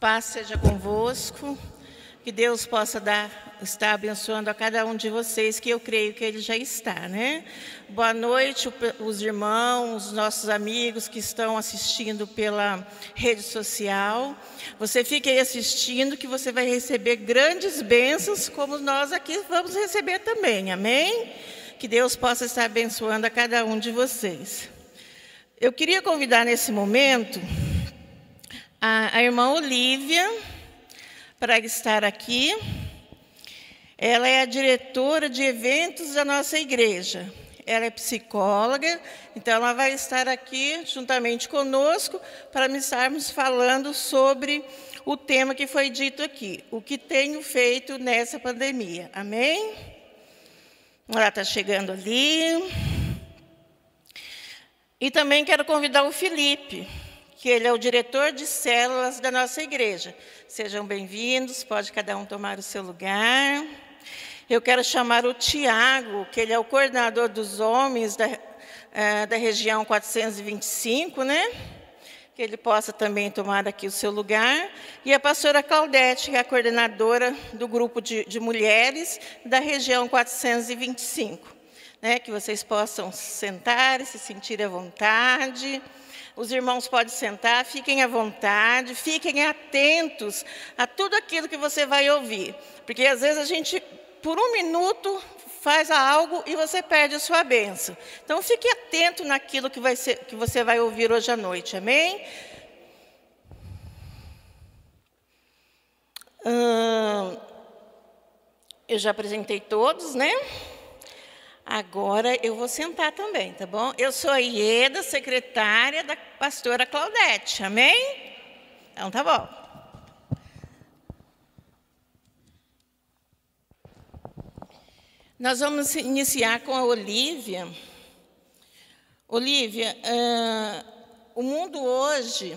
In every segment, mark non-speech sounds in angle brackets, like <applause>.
Paz seja convosco. Que Deus possa dar, estar abençoando a cada um de vocês, que eu creio que Ele já está, né? Boa noite, os irmãos, os nossos amigos que estão assistindo pela rede social. Você fique aí assistindo, que você vai receber grandes bênçãos, como nós aqui vamos receber também, amém? Que Deus possa estar abençoando a cada um de vocês. Eu queria convidar nesse momento a, a irmã Olívia para estar aqui. Ela é a diretora de eventos da nossa igreja. Ela é psicóloga, então ela vai estar aqui juntamente conosco para estarmos falando sobre o tema que foi dito aqui, o que tenho feito nessa pandemia. Amém? Ela está chegando ali. E também quero convidar o Felipe que ele é o diretor de células da nossa igreja. Sejam bem-vindos, pode cada um tomar o seu lugar. Eu quero chamar o Tiago, que ele é o coordenador dos homens da, é, da região 425, né? Que ele possa também tomar aqui o seu lugar. E a pastora Claudete, que é a coordenadora do grupo de, de mulheres da região 425. Né, que vocês possam sentar e se sentir à vontade. Os irmãos podem sentar, fiquem à vontade, fiquem atentos a tudo aquilo que você vai ouvir. Porque às vezes a gente, por um minuto, faz algo e você perde a sua bênção. Então fique atento naquilo que, vai ser, que você vai ouvir hoje à noite, amém? Hum, eu já apresentei todos, né? Agora eu vou sentar também, tá bom? Eu sou a Ieda, secretária da pastora Claudete, amém? Então tá bom. Nós vamos iniciar com a Olívia. Olívia, uh, o mundo hoje,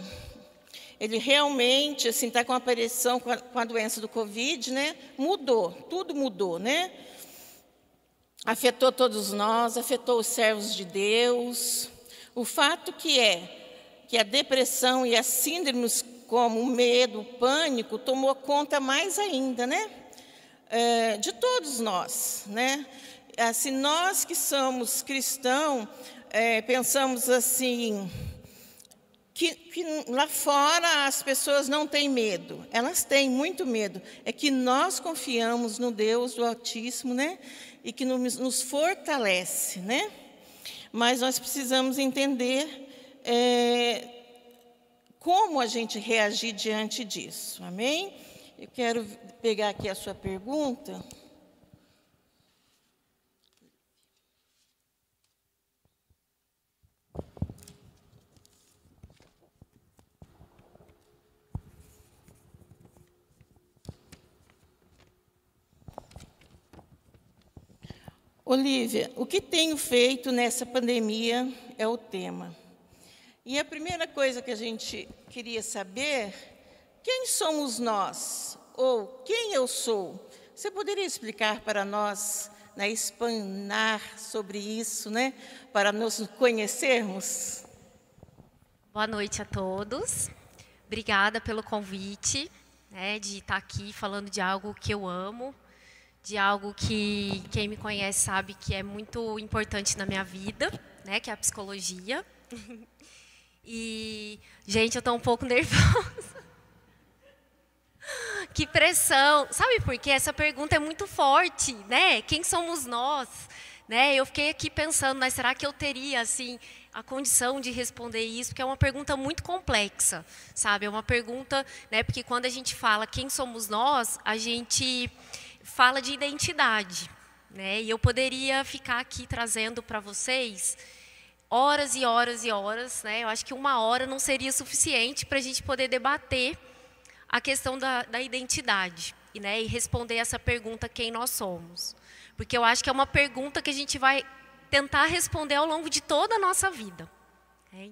ele realmente assim está com a aparição com a, com a doença do Covid, né? Mudou, tudo mudou, né? Afetou todos nós, afetou os servos de Deus. O fato que é que a depressão e as síndromes como o medo, o pânico, tomou conta mais ainda, né? É, de todos nós, né? Assim, nós que somos cristãos, é, pensamos assim, que, que, lá fora as pessoas não têm medo, elas têm muito medo. É que nós confiamos no Deus do Altíssimo, né? E que nos, fortalece, né? Mas nós precisamos entender é, como a gente reagir diante disso, amém? Eu quero pegar aqui a sua pergunta. Olívia, o que tenho feito nessa pandemia é o tema. E a primeira coisa que a gente queria saber, quem somos nós? Ou quem eu sou? Você poderia explicar para nós, né, explanar sobre isso, né, para nos conhecermos? Boa noite a todos. Obrigada pelo convite, né, de estar aqui falando de algo que eu amo, de algo que quem me conhece sabe que é muito importante na minha vida, né, que é a psicologia. <laughs> E, gente, eu estou um pouco <laughs> nervosa. Que pressão. Sabe por quê? Essa pergunta é muito forte, né? Quem somos nós? Né? Eu fiquei aqui pensando, mas será que eu teria assim a condição de responder isso? Porque é uma pergunta muito complexa, sabe? É uma pergunta, né? Porque quando a gente fala quem somos nós, a gente fala de identidade. Né? E eu poderia ficar aqui trazendo para vocês horas e horas e horas. Né? Eu acho que uma hora não seria suficiente para a gente poder debater a questão da, da identidade e, né, e responder essa pergunta: quem nós somos? Porque eu acho que é uma pergunta que a gente vai tentar responder ao longo de toda a nossa vida. Né?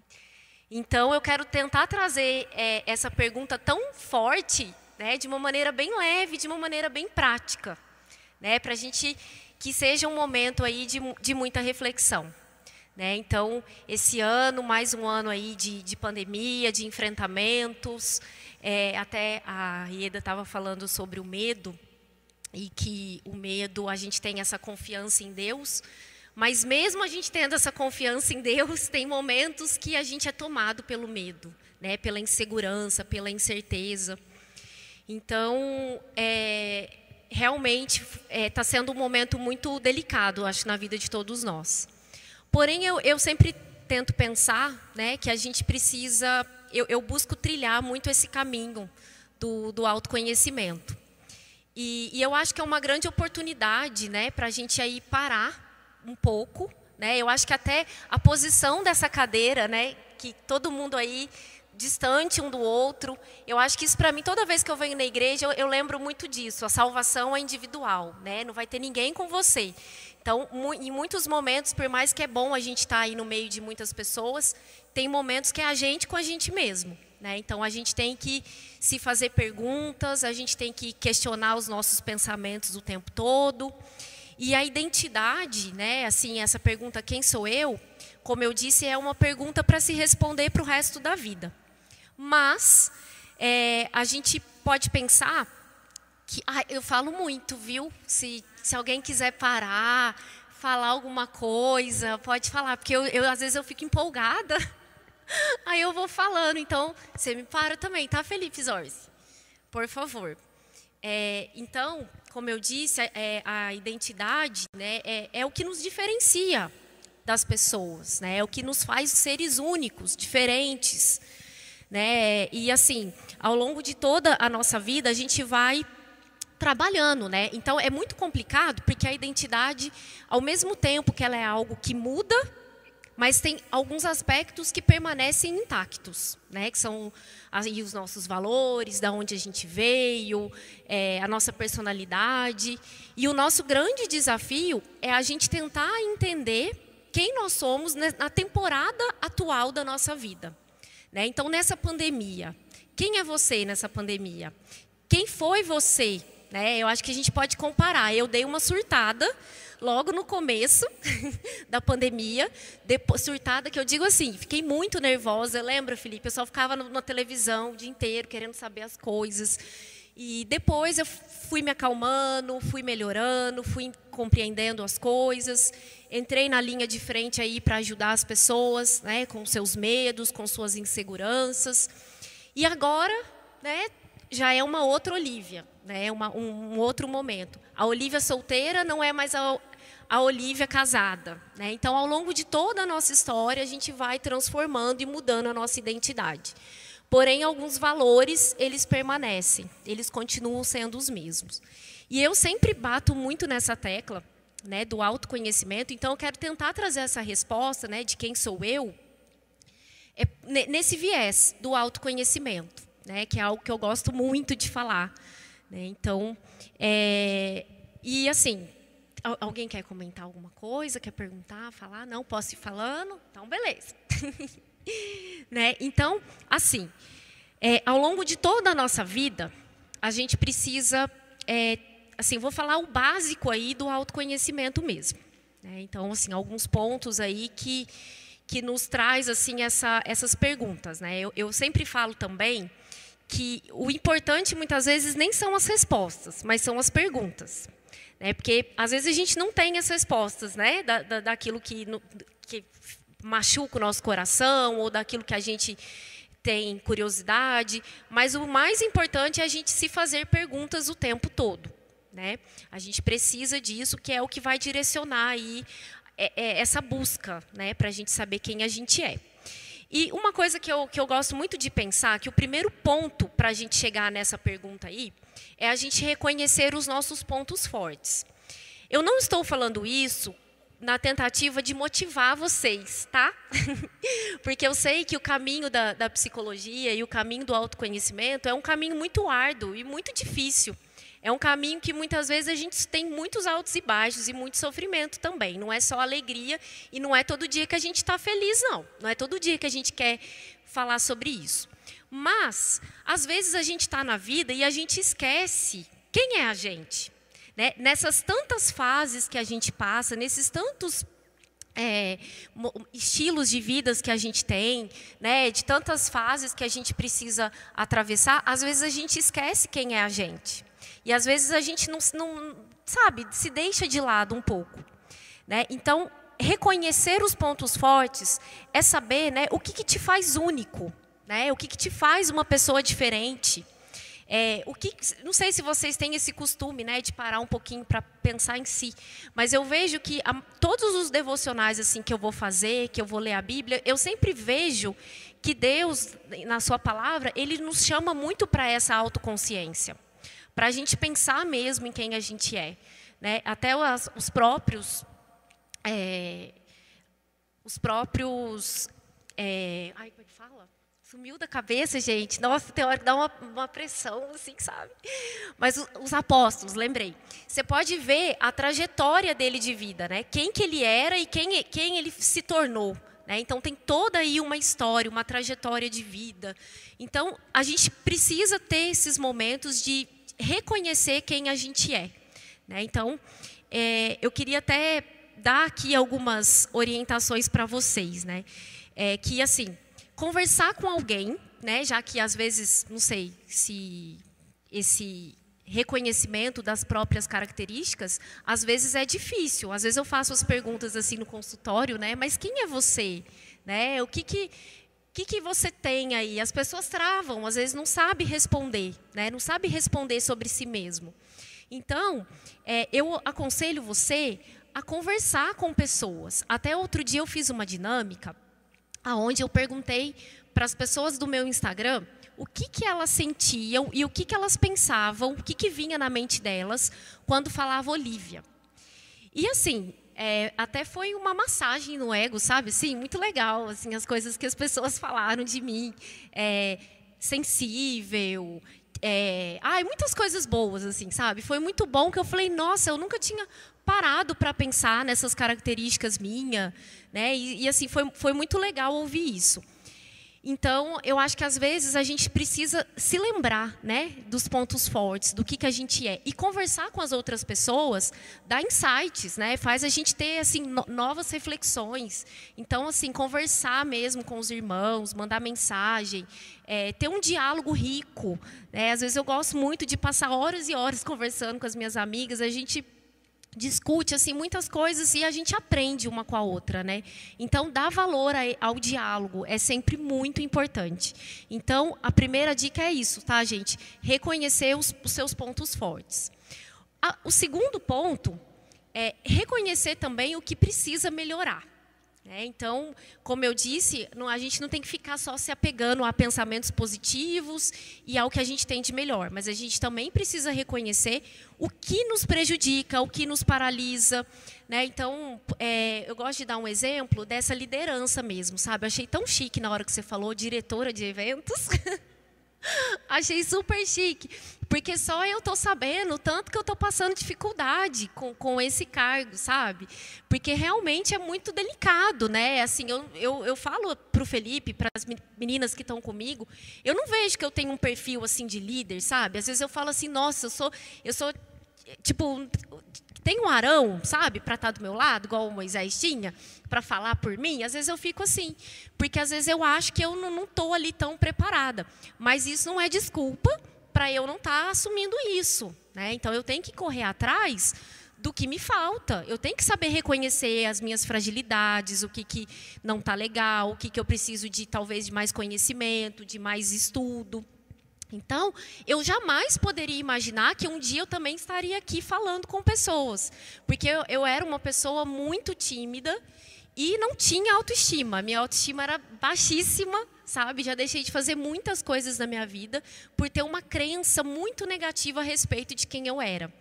Então, eu quero tentar trazer é, essa pergunta tão forte né, de uma maneira bem leve, de uma maneira bem prática, né, para a gente que seja um momento aí de, de muita reflexão. Né? Então, esse ano, mais um ano aí de, de pandemia, de enfrentamentos, é, até a Ieda estava falando sobre o medo, e que o medo, a gente tem essa confiança em Deus, mas mesmo a gente tendo essa confiança em Deus, tem momentos que a gente é tomado pelo medo, né? pela insegurança, pela incerteza. Então, é, realmente está é, tá sendo um momento muito delicado, acho, na vida de todos nós. Porém, eu, eu sempre tento pensar né, que a gente precisa, eu, eu busco trilhar muito esse caminho do, do autoconhecimento. E, e, eu acho que é uma grande oportunidade né, para a gente aí parar um pouco. Né? Eu acho que até a posição dessa cadeira, né, que todo mundo aí distante um do outro. Eu acho que isso para mim, toda vez que eu venho na igreja, eu, eu, lembro muito disso. A salvação é individual, né? Não vai ter ninguém com você. Então, em muitos momentos, por mais que é bom a gente estar tá aí no meio de muitas pessoas, tem momentos que é a gente com a gente mesmo. Né? Então, a gente tem que se fazer perguntas, a gente tem que questionar os nossos pensamentos o tempo todo. E a identidade, né? assim, essa pergunta, quem sou eu? Como eu disse, é uma pergunta para se responder para o resto da vida. Mas, é, a gente pode pensar que ah, eu falo muito, viu? Se, se alguém quiser parar, falar alguma coisa, pode falar, porque eu, eu às vezes eu fico empolgada. <laughs> Aí eu vou falando, então você me para também, tá, Felipe Zorzi? Por favor. É, então, como eu disse, é, a identidade né, é, é, o que nos diferencia das pessoas, né, é o que nos faz seres únicos, diferentes. Né, e assim, ao longo de toda a nossa vida, a gente vai trabalhando, né? Então é muito complicado porque a identidade, ao mesmo tempo que ela é algo que muda, mas tem alguns aspectos que permanecem intactos, né? Que são aí os nossos valores, da onde a gente veio, é, a nossa personalidade. E o nosso grande desafio é a gente tentar entender quem nós somos na temporada atual da nossa vida. Né? Então, nessa pandemia, quem é você nessa pandemia? Quem foi você né? Eu acho que a gente pode comparar. Eu dei uma surtada logo no começo <laughs> da pandemia, depois, surtada que eu digo assim, fiquei muito nervosa. Lembra, Felipe? Eu só ficava no, na televisão o dia inteiro querendo saber as coisas. E depois eu fui me acalmando, fui melhorando, fui compreendendo as coisas. Entrei na linha de frente aí para ajudar as pessoas, né, com seus medos, com suas inseguranças. E agora, né, já é uma outra Olívia né, uma, um, um, outro momento. A Olivia solteira não é mais a, a Olivia casada. Né? Então, ao longo de toda a nossa história, a gente vai transformando e mudando a nossa identidade. Porém, alguns valores, eles permanecem, eles continuam sendo os mesmos. E eu sempre bato muito nessa tecla né, do autoconhecimento, então eu quero tentar trazer essa resposta né, de quem sou eu, é, nesse viés do autoconhecimento, né, que é algo que eu gosto muito de falar. Né? Então, é, e assim, alguém quer comentar alguma coisa, quer perguntar, falar? Não, posso ir falando? Então, beleza. <laughs> <laughs> né? Então, assim, é, ao longo de toda a nossa vida, a gente precisa, é, assim, vou falar o básico aí do autoconhecimento mesmo. Né? Então, assim, alguns pontos aí que que nos traz assim essa, essas perguntas, né? Eu, eu sempre falo também que o importante muitas vezes nem são as respostas, mas são as perguntas. Né? Porque às vezes a gente não tem as respostas né? da, da, daquilo que, no, que machuca o nosso coração ou daquilo que a gente tem curiosidade, mas o mais importante é a gente se fazer perguntas o tempo todo. Né? A gente precisa disso, que é o que vai direcionar aí é, é essa busca, né, para a gente saber quem a gente é. E uma coisa que eu, que eu gosto muito de pensar, que o primeiro ponto para a gente chegar nessa pergunta aí, é a gente reconhecer os nossos pontos fortes. Eu não estou falando isso na tentativa de motivar vocês, tá? <laughs> Porque eu sei que o caminho da, da psicologia e o caminho do autoconhecimento é um caminho muito árduo e muito difícil. É um caminho que muitas vezes a gente tem muitos altos e baixos e muito sofrimento também. Não é só alegria e não é todo dia que a gente está feliz, não. Não é todo dia que a gente quer falar sobre isso. Mas, às vezes a gente está na vida e a gente esquece quem é a gente. Né? Nessas tantas fases que a gente passa, nesses tantos é, estilos de vidas que a gente tem, né, de tantas fases que a gente precisa atravessar, às vezes a gente esquece quem é a gente. E às vezes a gente não, não sabe, se deixa de lado um pouco. Né? Então, reconhecer os pontos fortes é saber né, o que, que te faz único, né? o que, que te faz uma pessoa diferente. É, o que, não sei se vocês têm esse costume, né, de parar um pouquinho para pensar em si, mas eu vejo que a, todos os devocionais assim que eu vou fazer, que eu vou ler a Bíblia, eu sempre vejo que Deus, na Sua palavra, Ele nos chama muito para essa autoconsciência, para a gente pensar mesmo em quem a gente é, né? Até os, os próprios, é, os próprios, é, ai, como é que fala? Sumiu da cabeça, gente. Nossa, tem hora que dá uma, uma pressão, assim, sabe? Mas os, os, apóstolos, lembrei. Você pode ver a trajetória dele de vida, né? Quem que ele era e quem, quem ele se tornou. Né? Então, tem toda aí uma história, uma trajetória de vida. Então, a gente precisa ter esses momentos de reconhecer quem a gente é. Né? Então, é, eu queria até dar aqui algumas orientações para vocês. Né? É, que, assim conversar com alguém, né, já que às vezes, não sei se esse reconhecimento das próprias características, às vezes é difícil. Às vezes eu faço as perguntas assim no consultório, né? Mas quem é você? Né? O que que que, que você tem aí? As pessoas travam, às vezes não sabe responder, né? Não sabe responder sobre si mesmo. Então, é, eu aconselho você a conversar com pessoas. Até outro dia eu fiz uma dinâmica aonde eu perguntei para as pessoas do meu Instagram o que, que elas sentiam e o que, que elas pensavam, o que, que vinha na mente delas quando falava Olivia. E assim, é, até foi uma massagem no ego, sabe? Sim, muito legal, assim, as coisas que as pessoas <laughs> falaram de mim. É, sensível, é, ai, muitas coisas boas, assim, sabe? Foi muito bom que eu falei, nossa, eu nunca tinha parado para pensar nessas características minhas, né? E, e, assim foi, foi muito legal ouvir isso. Então, eu acho que às vezes a gente precisa se lembrar, né, dos pontos fortes, do que que a gente é e conversar com as outras pessoas, dá insights, né? Faz a gente ter assim no, novas reflexões. Então, assim, conversar mesmo com os irmãos, mandar mensagem, é, ter um diálogo rico. Né? Às vezes eu gosto muito de passar horas e horas <laughs> conversando com as minhas amigas. A gente discute assim muitas coisas e a gente aprende uma com a outra, né? Então dar valor ao diálogo é sempre muito importante. Então a primeira dica é isso, tá, gente? Reconhecer os, os seus pontos fortes. o segundo ponto é reconhecer também o que precisa melhorar. É, então, como eu disse, não, a gente não tem que ficar só se apegando a pensamentos positivos e ao que a gente tem de melhor, mas a gente também precisa reconhecer o que nos prejudica, o que nos paralisa. Né? Então, é, eu gosto de dar um exemplo dessa liderança mesmo, sabe? Eu achei tão chique na hora que você falou, diretora de eventos. <laughs> <laughs> Achei super chique, porque só eu estou sabendo tanto que eu estou passando dificuldade com, com esse cargo, sabe? Porque realmente é muito delicado, né? Assim, eu, eu, eu falo para o Felipe, para as meninas que estão comigo, eu não vejo que eu tenho um perfil assim de líder, sabe? Às vezes eu falo assim, nossa, eu sou, eu sou tipo tem um Arão, sabe, para estar tá do meu lado, igual o Moisés tinha, para falar por mim, às vezes eu fico assim, porque às vezes eu acho que eu não estou ali tão preparada. Mas isso não é desculpa para eu não estar tá assumindo isso. Né? Então eu tenho que correr atrás do que me falta. Eu tenho que saber reconhecer as minhas fragilidades, o que, que não está legal, o que, que eu preciso de talvez de mais conhecimento, de mais estudo. Então, eu jamais poderia imaginar que um dia eu também estaria aqui falando com pessoas, porque eu, eu era uma pessoa muito tímida e não tinha autoestima. Minha autoestima era baixíssima, sabe? Já deixei de fazer muitas coisas na minha vida por ter uma crença muito negativa a respeito de quem eu era.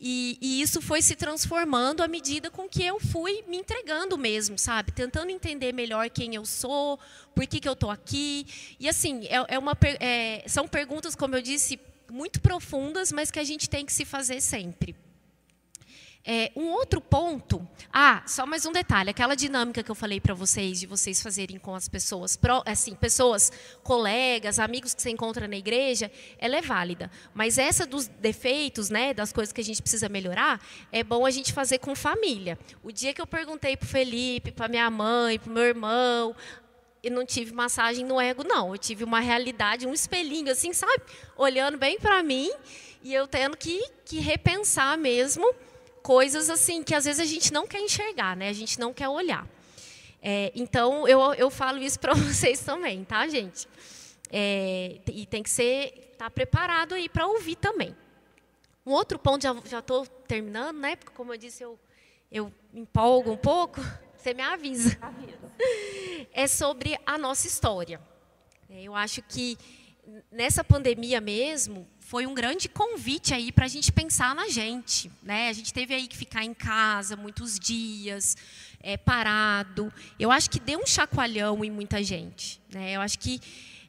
E, e, isso foi se transformando à medida com que eu fui me entregando mesmo, sabe? Tentando entender melhor quem eu sou, por que, que eu estou aqui. E assim, é, é uma, é, são perguntas, como eu disse, muito profundas, mas que a gente tem que se fazer sempre. É, um outro ponto, ah, só mais um detalhe, aquela dinâmica que eu falei para vocês, de vocês fazerem com as pessoas, assim, pessoas, colegas, amigos que você encontra na igreja, ela é válida. Mas essa dos defeitos, né, das coisas que a gente precisa melhorar, é bom a gente fazer com família. O dia que eu perguntei para o Felipe, para minha mãe, para o meu irmão, eu não tive massagem no ego, não. Eu tive uma realidade, um espelhinho, assim, sabe? Olhando bem para mim e eu tendo que, que repensar mesmo coisas assim que às vezes a gente não quer enxergar, né? A gente não quer olhar. É, então eu, eu falo isso <laughs> para vocês também, tá, gente? É, e tem que ser tá preparado aí para ouvir também. Um outro ponto já já estou terminando, né? Porque como eu disse eu eu empolgo um pouco. <laughs> Você me avisa. <laughs> É sobre a nossa história. É, eu acho que nessa pandemia mesmo, foi um grande convite aí para a gente pensar na gente. Né? A gente teve aí que ficar em casa muitos dias, é, parado. Eu acho que deu um chacoalhão em muita gente. Né? Eu acho que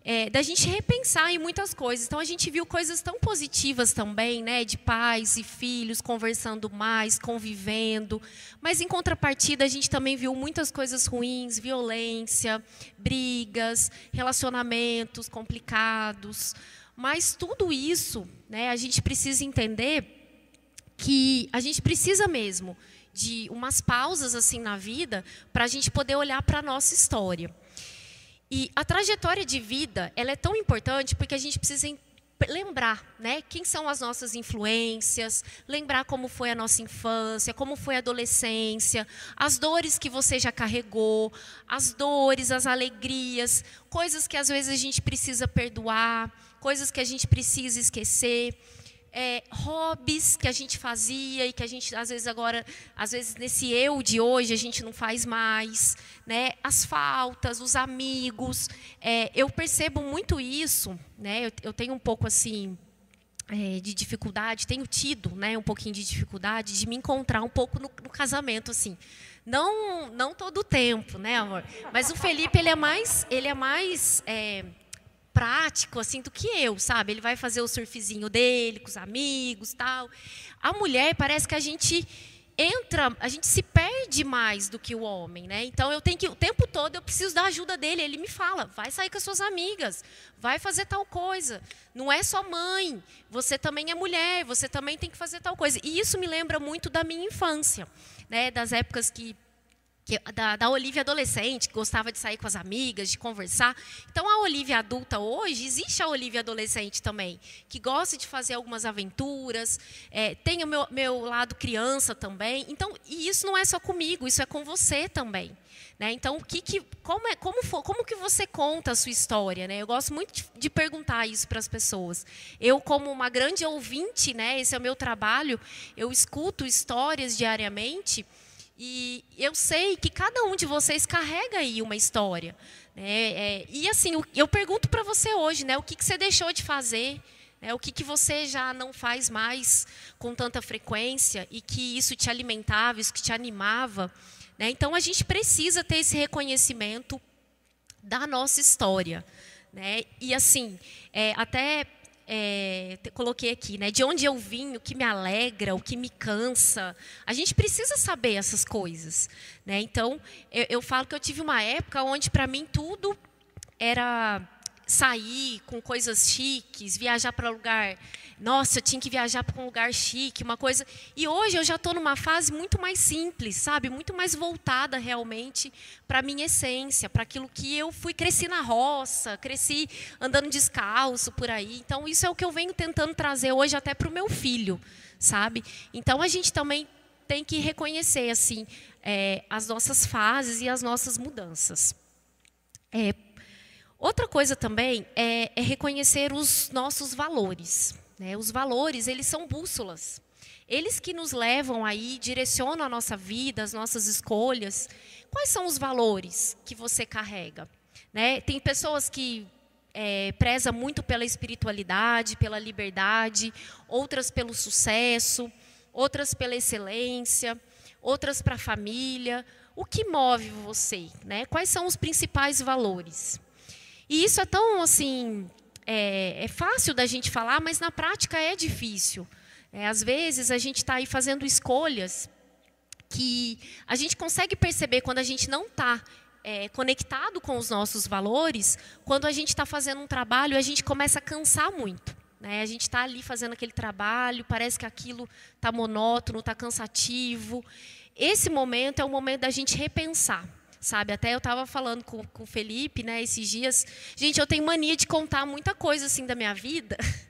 é, da gente repensar em muitas coisas. Então a gente viu coisas tão positivas também, né, de pais e filhos conversando mais, convivendo. Mas em contrapartida a gente também viu muitas coisas ruins, violência, brigas, relacionamentos complicados. Mas tudo isso, né, a gente precisa entender que a gente precisa mesmo de umas pausas assim na vida para a gente poder olhar para a nossa história. E a trajetória de vida, ela é tão importante porque a gente precisa lembrar, né, quem são as nossas influências, lembrar como foi a nossa infância, como foi a adolescência, as dores que você já carregou, as dores, as alegrias, coisas que às vezes a gente precisa perdoar, coisas que a gente precisa esquecer é, hobbies que a gente fazia e que a gente às vezes agora, às vezes nesse eu de hoje a gente não faz mais, né? As faltas, os amigos, é, eu percebo muito isso, né? Eu, eu tenho um pouco assim é, de dificuldade, tenho tido, né? Um pouquinho de dificuldade de me encontrar um pouco no, no casamento, assim. Não, não todo o tempo, né, amor? Mas o Felipe ele é mais, ele é mais é, prático assim do que eu, sabe? Ele vai fazer o surfzinho dele com os amigos, tal. A mulher parece que a gente entra, a gente se perde mais do que o homem, né? Então eu tenho que o tempo todo eu preciso da ajuda dele. Ele me fala, vai sair com as suas amigas, vai fazer tal coisa. Não é só mãe, você também é mulher, você também tem que fazer tal coisa. E isso me lembra muito da minha infância, né? Das épocas que que, da, da Olivia adolescente, que gostava de sair com as amigas, de conversar. Então, a Olivia adulta hoje, existe a Olivia adolescente também, que gosta de fazer algumas aventuras, é, tem o meu, meu lado criança também. Então, e isso não é só comigo, isso é com você também. Né? Então, o que, que, como, é, como, for, como que você conta a sua história? Né? Eu gosto muito de, de perguntar isso para as pessoas. Eu, como uma grande ouvinte, né, esse é o meu trabalho, eu escuto histórias diariamente e eu sei que cada um de vocês carrega aí uma história. Né? É, e assim, eu pergunto para você hoje, né, o que, que você deixou de fazer? Né? O que, que você já não faz mais com tanta frequência e que isso te alimentava, isso que te animava? Né? Então, a gente precisa ter esse reconhecimento da nossa história. Né? E assim, é, até é, coloquei aqui, né? De onde eu vim, o que me alegra, o que me cansa. A gente precisa saber essas coisas, né? Então, eu, eu falo que eu tive uma época onde para mim tudo era sair com coisas chiques, viajar para lugar. Nossa, eu tinha que viajar para um lugar chique, uma coisa. E hoje eu já estou numa fase muito mais simples, sabe? Muito mais voltada realmente para a minha essência, para aquilo que eu fui. Cresci na roça, cresci andando descalço por aí. Então, isso é o que eu venho tentando trazer hoje até para o meu filho, sabe? Então, a gente também tem que reconhecer assim é, as nossas fases e as nossas mudanças. É, Outra coisa também é, é reconhecer os nossos valores. Né? Os valores, eles são bússolas. Eles que nos levam aí, direcionam a nossa vida, as nossas escolhas. Quais são os valores que você carrega? Né? Tem pessoas que é, preza muito pela espiritualidade, pela liberdade, outras pelo sucesso, outras pela excelência, outras para a família. O que move você? Né? Quais são os principais valores? E isso é tão assim, é, é fácil da gente falar, mas na prática é difícil. É, às vezes a gente está aí fazendo escolhas que a gente consegue perceber quando a gente não está é, conectado com os nossos valores, quando a gente está fazendo um trabalho, a gente começa a cansar muito. Né? A gente está ali fazendo aquele trabalho, parece que aquilo está monótono, está cansativo. Esse momento é o momento da gente repensar. Sabe, até eu estava falando com, com o Felipe, né, esses dias. Gente, eu tenho mania de contar muita coisa assim da minha vida. <laughs>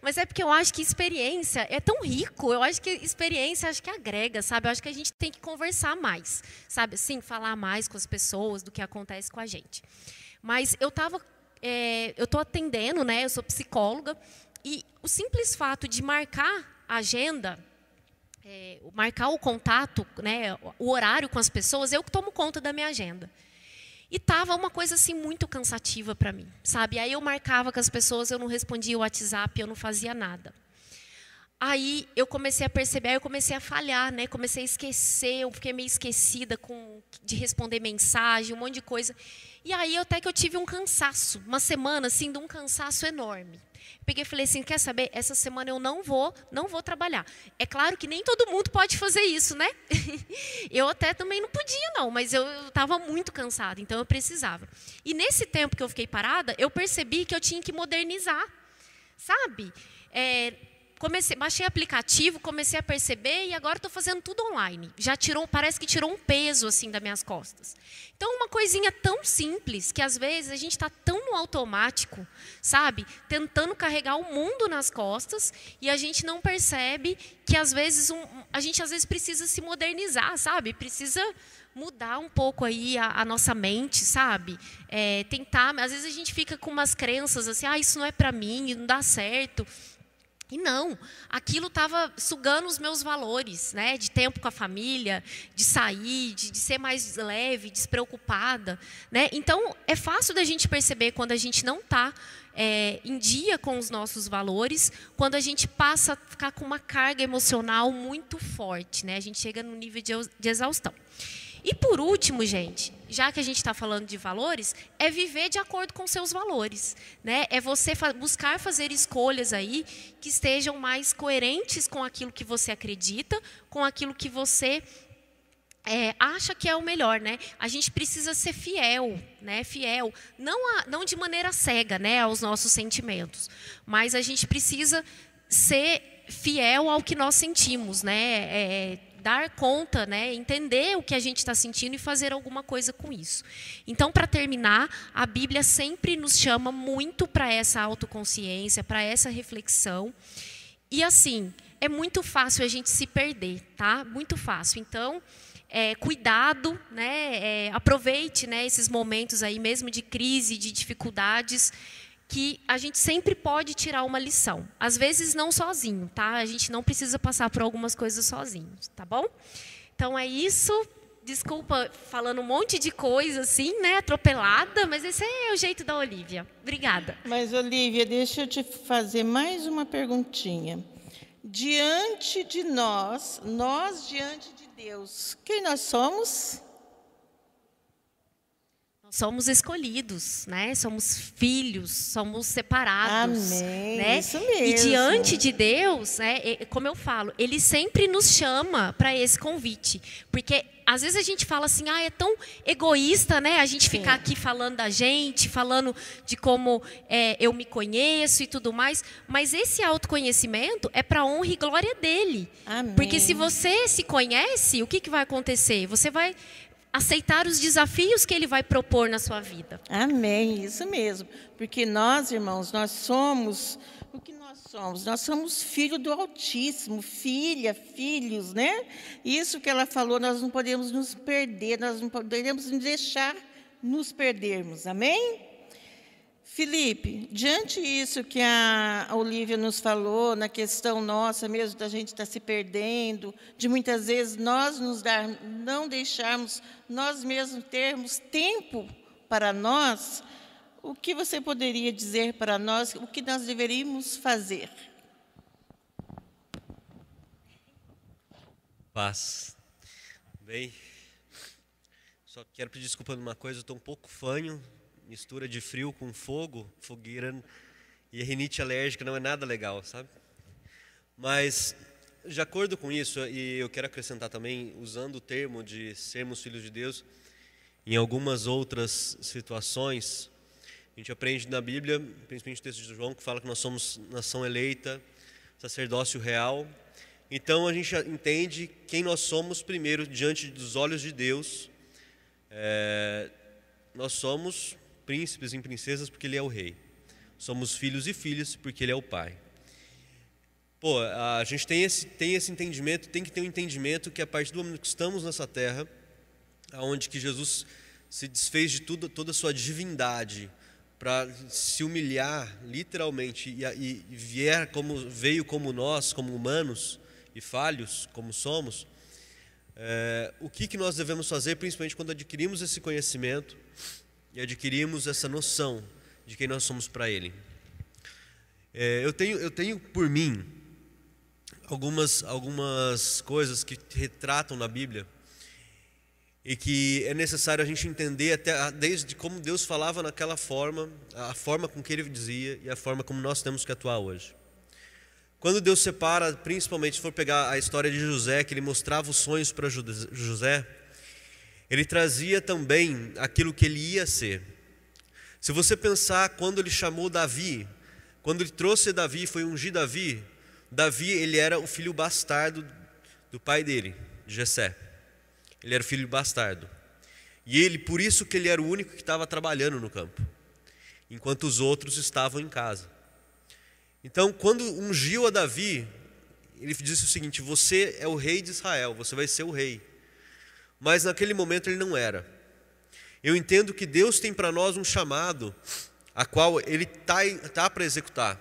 Mas é porque eu acho que experiência é tão rico. Eu acho que experiência acho que agrega, sabe? Eu acho que a gente tem que conversar mais, sabe? Sim, falar mais com as pessoas do que acontece com a gente. Mas eu estava, é, eu estou atendendo, né? Eu sou psicóloga e o simples fato de marcar a agenda, é, marcar o contato, né? O horário com as pessoas, eu que tomo conta da minha agenda. E tava uma coisa assim muito cansativa para mim, sabe? Aí eu marcava com as pessoas, eu não respondia o WhatsApp, eu não fazia nada. Aí eu comecei a perceber, eu comecei a falhar, né? Comecei a esquecer, eu fiquei meio esquecida com de responder mensagem, um monte de coisa. E aí até que eu tive um cansaço, uma semana assim de um cansaço enorme. Peguei e falei assim, quer saber? Essa semana eu não vou, não vou trabalhar. É claro que nem todo mundo pode fazer isso, né? <laughs> eu até também não podia não, mas eu estava muito cansada, então eu precisava. E nesse tempo que eu fiquei parada, eu percebi que eu tinha que modernizar, sabe? É, comecei, baixei aplicativo, comecei a perceber e agora estou fazendo tudo online. Já tirou, parece que tirou um peso assim das minhas costas. Então, uma coisinha tão simples que às vezes a gente está tão no automático, sabe, tentando carregar o mundo nas costas e a gente não percebe que às vezes um, a gente às vezes precisa se modernizar, sabe, precisa mudar um pouco aí a, a nossa mente, sabe? É, tentar, às vezes a gente fica com umas crenças assim, ah, isso não é para mim, não dá certo. E não, aquilo estava sugando os meus valores, né? De tempo com a família, de sair, de, de, ser mais leve, despreocupada, né? Então é fácil da gente perceber quando a gente não está é, em dia com os nossos valores, quando a gente passa a ficar com uma carga emocional muito forte, né? A gente chega no nível de, de exaustão. E por último, gente, já que a gente está falando de valores, é viver de acordo com seus valores. Né? É você fa buscar fazer escolhas aí que estejam mais coerentes com aquilo que você acredita, com aquilo que você é, acha que é o melhor, né? A gente precisa ser fiel, né? Fiel, não, a, não de maneira cega, né, aos nossos sentimentos, mas a gente precisa ser fiel ao que nós sentimos, né? É, dar conta, né, entender o que a gente está sentindo e fazer alguma coisa com isso. Então, para terminar, a Bíblia sempre nos chama muito para essa autoconsciência, para essa reflexão. E assim, é muito fácil a gente se perder, tá? Muito fácil. Então, é, cuidado, né? É, aproveite, né, esses momentos aí mesmo de crise, de dificuldades que a gente sempre pode tirar uma lição. Às vezes não sozinho, tá? A gente não precisa passar por algumas coisas sozinho, tá bom? Então é isso. Desculpa falando um monte de coisa assim, né, atropelada, mas esse é o jeito da Olivia. Obrigada. Mas Olivia, deixa eu te fazer mais uma perguntinha. Diante de nós, nós diante de Deus, quem nós somos? Somos escolhidos, né? Somos filhos, somos separados, Amém. né? Isso mesmo. E diante de Deus, né, como eu falo, ele sempre nos chama para esse convite, porque às vezes a gente fala assim, ah, é tão egoísta, né? A gente ficar aqui falando da gente, falando de como é, eu me conheço e tudo mais, mas esse autoconhecimento é para honra e glória dele. Amém. Porque se você se conhece, o que, que vai acontecer? Você vai aceitar os desafios que ele vai propor na sua vida. Amém, isso mesmo. Porque nós, irmãos, nós somos o que nós somos? Nós somos filho do Altíssimo, filha, filhos, né? Isso que ela falou, nós não podemos nos perder, nós não podemos deixar nos perdermos. Amém? Felipe, diante disso que a Olivia nos falou, na questão nossa mesmo da gente estar tá se perdendo, de muitas vezes nós nos dar, não deixarmos nós mesmos termos tempo para nós, o que você poderia dizer para nós, o que nós deveríamos fazer? Paz. Bem, só quero pedir desculpa numa coisa, eu estou um pouco fanho, mistura de frio com fogo, fogueira, e rinite alérgica não é nada legal, sabe? Mas, de acordo com isso, e eu quero acrescentar também, usando o termo de sermos filhos de Deus, em algumas outras situações, a gente aprende na Bíblia, principalmente o texto de João, que fala que nós somos nação eleita, sacerdócio real. Então a gente entende quem nós somos primeiro diante dos olhos de Deus. É, nós somos príncipes e princesas porque Ele é o rei. Somos filhos e filhas porque Ele é o pai. Pô, a gente tem esse, tem esse entendimento, tem que ter um entendimento que a partir do momento que estamos nessa terra, aonde que Jesus se desfez de tudo, toda a sua divindade para se humilhar literalmente e, e, vier como veio como nós, como humanos e falhos como somos, é, o que, que nós devemos fazer, principalmente quando adquirimos esse conhecimento e adquirimos essa noção de quem nós somos para Ele. É, eu, tenho, eu tenho por mim algumas, algumas coisas que retratam na Bíblia e que é necessário a gente entender até desde como Deus falava naquela forma, a forma com que ele dizia e a forma como nós temos que atuar hoje. Quando Deus separa, principalmente se for pegar a história de José, que ele mostrava os sonhos para José, ele trazia também aquilo que ele ia ser. Se você pensar quando ele chamou Davi, quando ele trouxe Davi, foi ungir Davi, Davi ele era o filho bastardo do pai dele, de Jessé. Ele era filho bastardo. E ele, por isso que ele era o único que estava trabalhando no campo, enquanto os outros estavam em casa. Então, quando ungiu a Davi, ele disse o seguinte: Você é o rei de Israel, você vai ser o rei. Mas naquele momento ele não era. Eu entendo que Deus tem para nós um chamado, a qual Ele está tá para executar.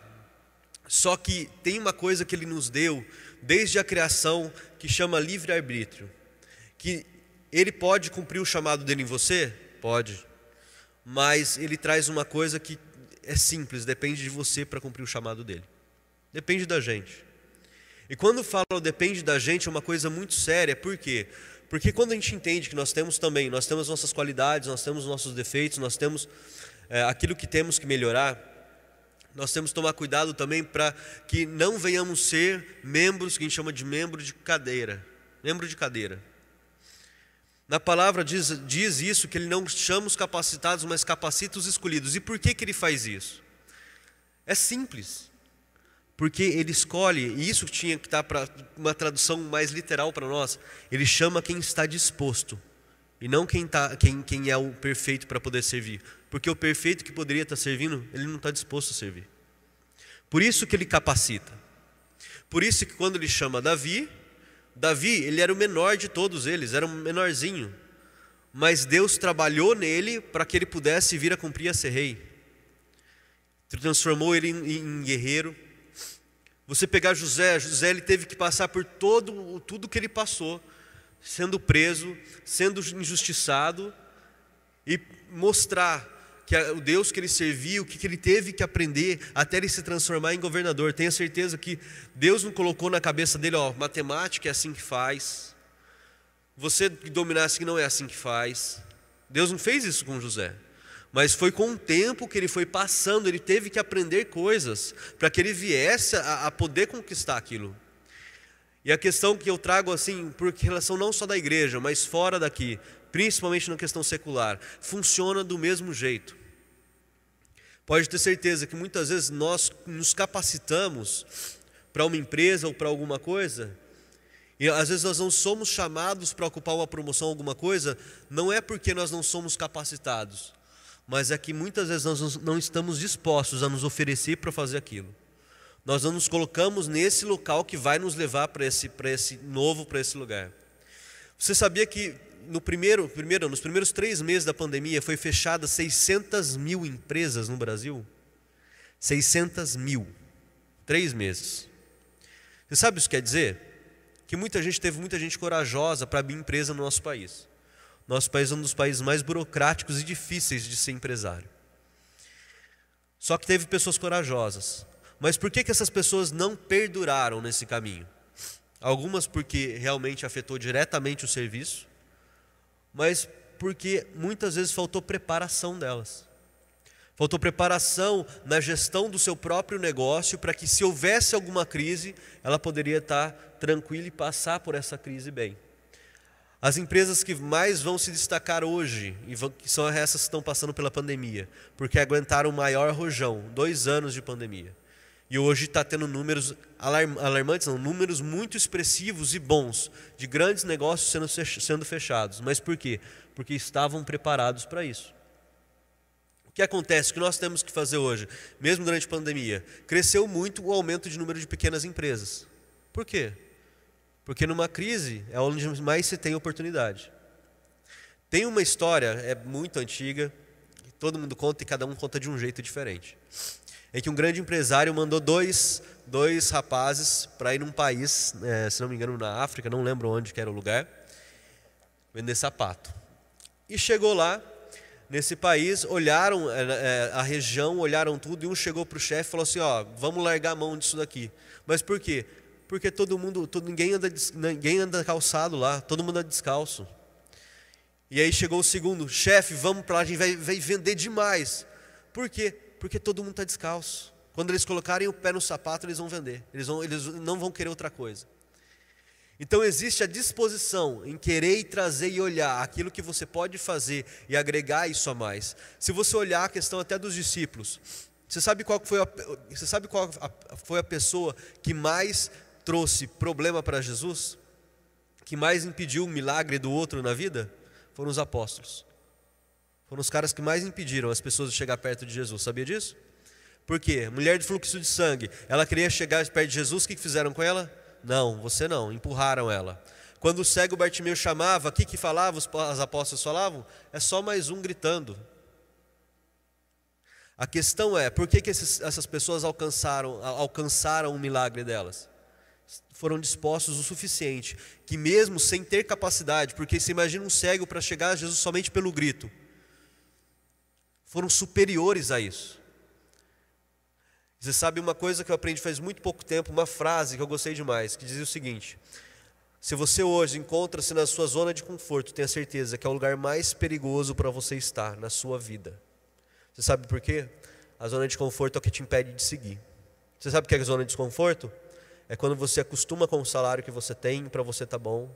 Só que tem uma coisa que Ele nos deu desde a criação que chama livre-arbítrio que ele pode cumprir o chamado dele em você? Pode. Mas ele traz uma coisa que é simples, depende de você para cumprir o chamado dele. Depende da gente. E quando falo depende da gente, é uma coisa muito séria, por quê? Porque quando a gente entende que nós temos também, nós temos nossas qualidades, nós temos nossos defeitos, nós temos é, aquilo que temos que melhorar, nós temos que tomar cuidado também para que não venhamos ser membros que a gente chama de membro de cadeira. Membro de cadeira. Na palavra diz, diz isso, que ele não chama os capacitados, mas capacita os escolhidos. E por que, que ele faz isso? É simples. Porque ele escolhe, e isso tinha que estar para uma tradução mais literal para nós, ele chama quem está disposto, e não quem, tá, quem, quem é o perfeito para poder servir. Porque o perfeito que poderia estar servindo, ele não está disposto a servir. Por isso que ele capacita. Por isso que quando ele chama Davi, Davi, ele era o menor de todos eles, era um menorzinho. Mas Deus trabalhou nele para que ele pudesse vir a cumprir a ser rei. Transformou ele em, em guerreiro. Você pegar José, José ele teve que passar por todo tudo que ele passou, sendo preso, sendo injustiçado e mostrar que o Deus que ele servia, o que ele teve que aprender até ele se transformar em governador. Tenha certeza que Deus não colocou na cabeça dele, ó, matemática é assim que faz. Você que dominasse que não é assim que faz. Deus não fez isso com José. Mas foi com o tempo que ele foi passando, ele teve que aprender coisas para que ele viesse a, a poder conquistar aquilo. E a questão que eu trago assim, por relação não só da igreja, mas fora daqui, principalmente na questão secular, funciona do mesmo jeito. Pode ter certeza que muitas vezes nós nos capacitamos para uma empresa ou para alguma coisa, e às vezes nós não somos chamados para ocupar uma promoção, alguma coisa, não é porque nós não somos capacitados, mas é que muitas vezes nós não estamos dispostos a nos oferecer para fazer aquilo. Nós não nos colocamos nesse local que vai nos levar para esse, para esse novo, para esse lugar. Você sabia que no primeiro, primeiro, nos primeiros três meses da pandemia, foi fechada 600 mil empresas no Brasil. 600 mil. Três meses. Você sabe o que isso quer dizer? Que muita gente teve muita gente corajosa para abrir empresa no nosso país. Nosso país é um dos países mais burocráticos e difíceis de ser empresário. Só que teve pessoas corajosas. Mas por que, que essas pessoas não perduraram nesse caminho? Algumas porque realmente afetou diretamente o serviço, mas porque muitas vezes faltou preparação delas. Faltou preparação na gestão do seu próprio negócio para que, se houvesse alguma crise, ela poderia estar tranquila e passar por essa crise bem. As empresas que mais vão se destacar hoje, e vão, são essas que estão passando pela pandemia, porque aguentaram o maior rojão, dois anos de pandemia. E hoje está tendo números alarmantes, não, números muito expressivos e bons, de grandes negócios sendo, sendo fechados. Mas por quê? Porque estavam preparados para isso que acontece? O que nós temos que fazer hoje, mesmo durante a pandemia? Cresceu muito o aumento de número de pequenas empresas. Por quê? Porque numa crise é onde mais se tem oportunidade. Tem uma história, é muito antiga, todo mundo conta e cada um conta de um jeito diferente. É que um grande empresário mandou dois, dois rapazes para ir num país, é, se não me engano, na África, não lembro onde que era o lugar, vender sapato. E chegou lá, nesse país olharam é, é, a região, olharam tudo e um chegou para o chefe e falou assim: ó, vamos largar a mão disso daqui. Mas por quê? Porque todo mundo, todo, ninguém, anda, ninguém anda calçado lá, todo mundo anda descalço. E aí chegou o segundo, chefe, vamos para lá, a gente vai, vai vender demais. Por quê? Porque todo mundo está descalço. Quando eles colocarem o pé no sapato, eles vão vender. Eles, vão, eles não vão querer outra coisa. Então existe a disposição em querer e trazer e olhar aquilo que você pode fazer e agregar isso a mais. Se você olhar a questão até dos discípulos, você sabe qual foi a, você sabe qual foi a pessoa que mais trouxe problema para Jesus? Que mais impediu o milagre do outro na vida? Foram os apóstolos. Foram os caras que mais impediram as pessoas de chegar perto de Jesus. Sabia disso? Por quê? Mulher de fluxo de sangue, ela queria chegar perto de Jesus, o que fizeram com ela? Não, você não, empurraram ela. Quando o cego Bartimeu chamava, o que, que falava, os apóstolos falavam? É só mais um gritando. A questão é, por que, que esses, essas pessoas alcançaram, alcançaram o milagre delas? Foram dispostos o suficiente, que mesmo sem ter capacidade, porque se imagina um cego para chegar a Jesus somente pelo grito, foram superiores a isso. Você sabe uma coisa que eu aprendi faz muito pouco tempo, uma frase que eu gostei demais, que dizia o seguinte: Se você hoje encontra-se na sua zona de conforto, tenha certeza que é o lugar mais perigoso para você estar na sua vida. Você sabe por quê? A zona de conforto é o que te impede de seguir. Você sabe o que é a zona de desconforto? É quando você acostuma com o salário que você tem, para você tá bom.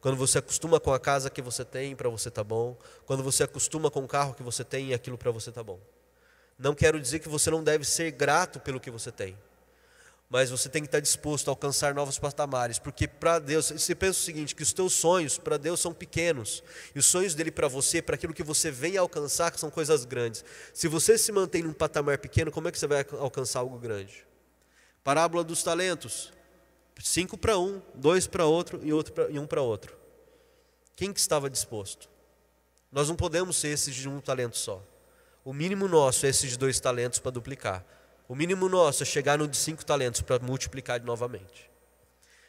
Quando você acostuma com a casa que você tem, para você tá bom. Quando você acostuma com o carro que você tem, aquilo para você tá bom. Não quero dizer que você não deve ser grato pelo que você tem, mas você tem que estar disposto a alcançar novos patamares, porque para Deus, você pensa o seguinte: que os teus sonhos para Deus são pequenos, e os sonhos dele para você, para aquilo que você vem alcançar, são coisas grandes. Se você se mantém num patamar pequeno, como é que você vai alcançar algo grande? Parábola dos talentos: cinco para um, dois para outro e, outro pra, e um para outro. Quem que estava disposto? Nós não podemos ser esses de um talento só. O mínimo nosso é esses dois talentos para duplicar. O mínimo nosso é chegar no de cinco talentos para multiplicar novamente.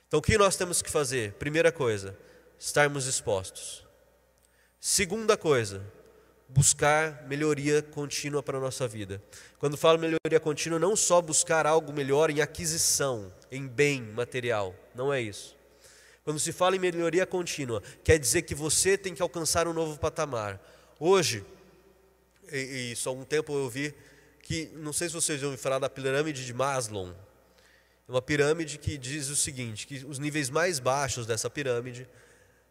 Então, o que nós temos que fazer? Primeira coisa, estarmos expostos. Segunda coisa, buscar melhoria contínua para a nossa vida. Quando falo melhoria contínua, não só buscar algo melhor em aquisição, em bem material, não é isso. Quando se fala em melhoria contínua, quer dizer que você tem que alcançar um novo patamar. Hoje, e, e só um tempo eu vi que, não sei se vocês ouviram falar da pirâmide de Maslow. É uma pirâmide que diz o seguinte, que os níveis mais baixos dessa pirâmide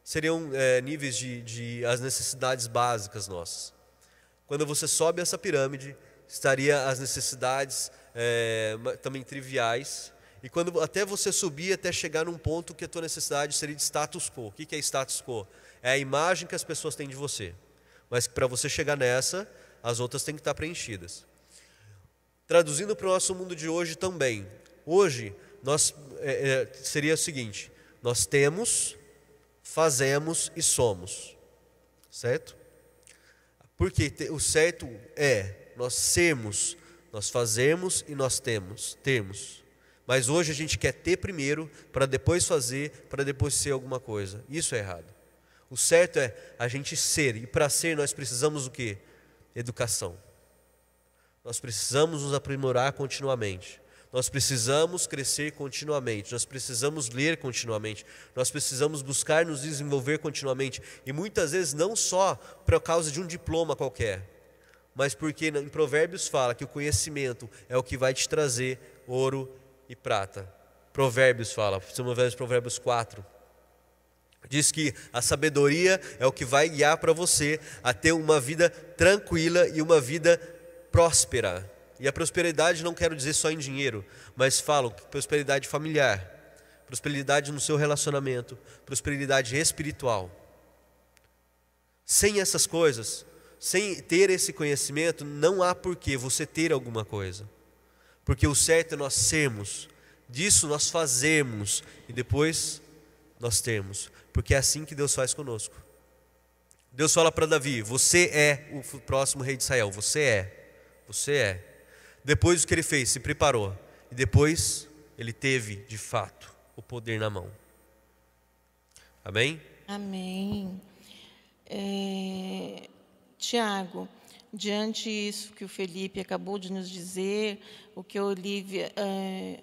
seriam é, níveis de, de as necessidades básicas nossas. Quando você sobe essa pirâmide, estaria as necessidades é, também triviais. E quando até você subir até chegar num ponto que a tua necessidade seria de status quo. O que é status quo? É a imagem que as pessoas têm de você. Mas para você chegar nessa, as outras têm que estar preenchidas. Traduzindo para o nosso mundo de hoje também. Hoje, nós, é, é, seria o seguinte: nós temos, fazemos e somos. Certo? Porque o certo é nós sermos, nós fazemos e nós temos, temos. Mas hoje a gente quer ter primeiro, para depois fazer, para depois ser alguma coisa. Isso é errado. O certo é a gente ser, e para ser nós precisamos o quê? educação. Nós precisamos nos aprimorar continuamente. Nós precisamos crescer continuamente, nós precisamos ler continuamente, nós precisamos buscar nos desenvolver continuamente. E muitas vezes não só por causa de um diploma qualquer, mas porque em Provérbios fala que o conhecimento é o que vai te trazer ouro e prata. Provérbios fala, Provérbios, Provérbios 4. Diz que a sabedoria é o que vai guiar para você a ter uma vida tranquila e uma vida próspera. E a prosperidade não quero dizer só em dinheiro, mas falo prosperidade familiar, prosperidade no seu relacionamento, prosperidade espiritual. Sem essas coisas, sem ter esse conhecimento, não há porquê você ter alguma coisa. Porque o certo é nós sermos, disso nós fazemos e depois nós temos. Porque é assim que Deus faz conosco. Deus fala para Davi: Você é o próximo rei de Israel. Você é. Você é. Depois o que ele fez, se preparou. E depois ele teve, de fato, o poder na mão. Amém? Amém. É, Tiago, diante disso que o Felipe acabou de nos dizer, o que a Olivia é,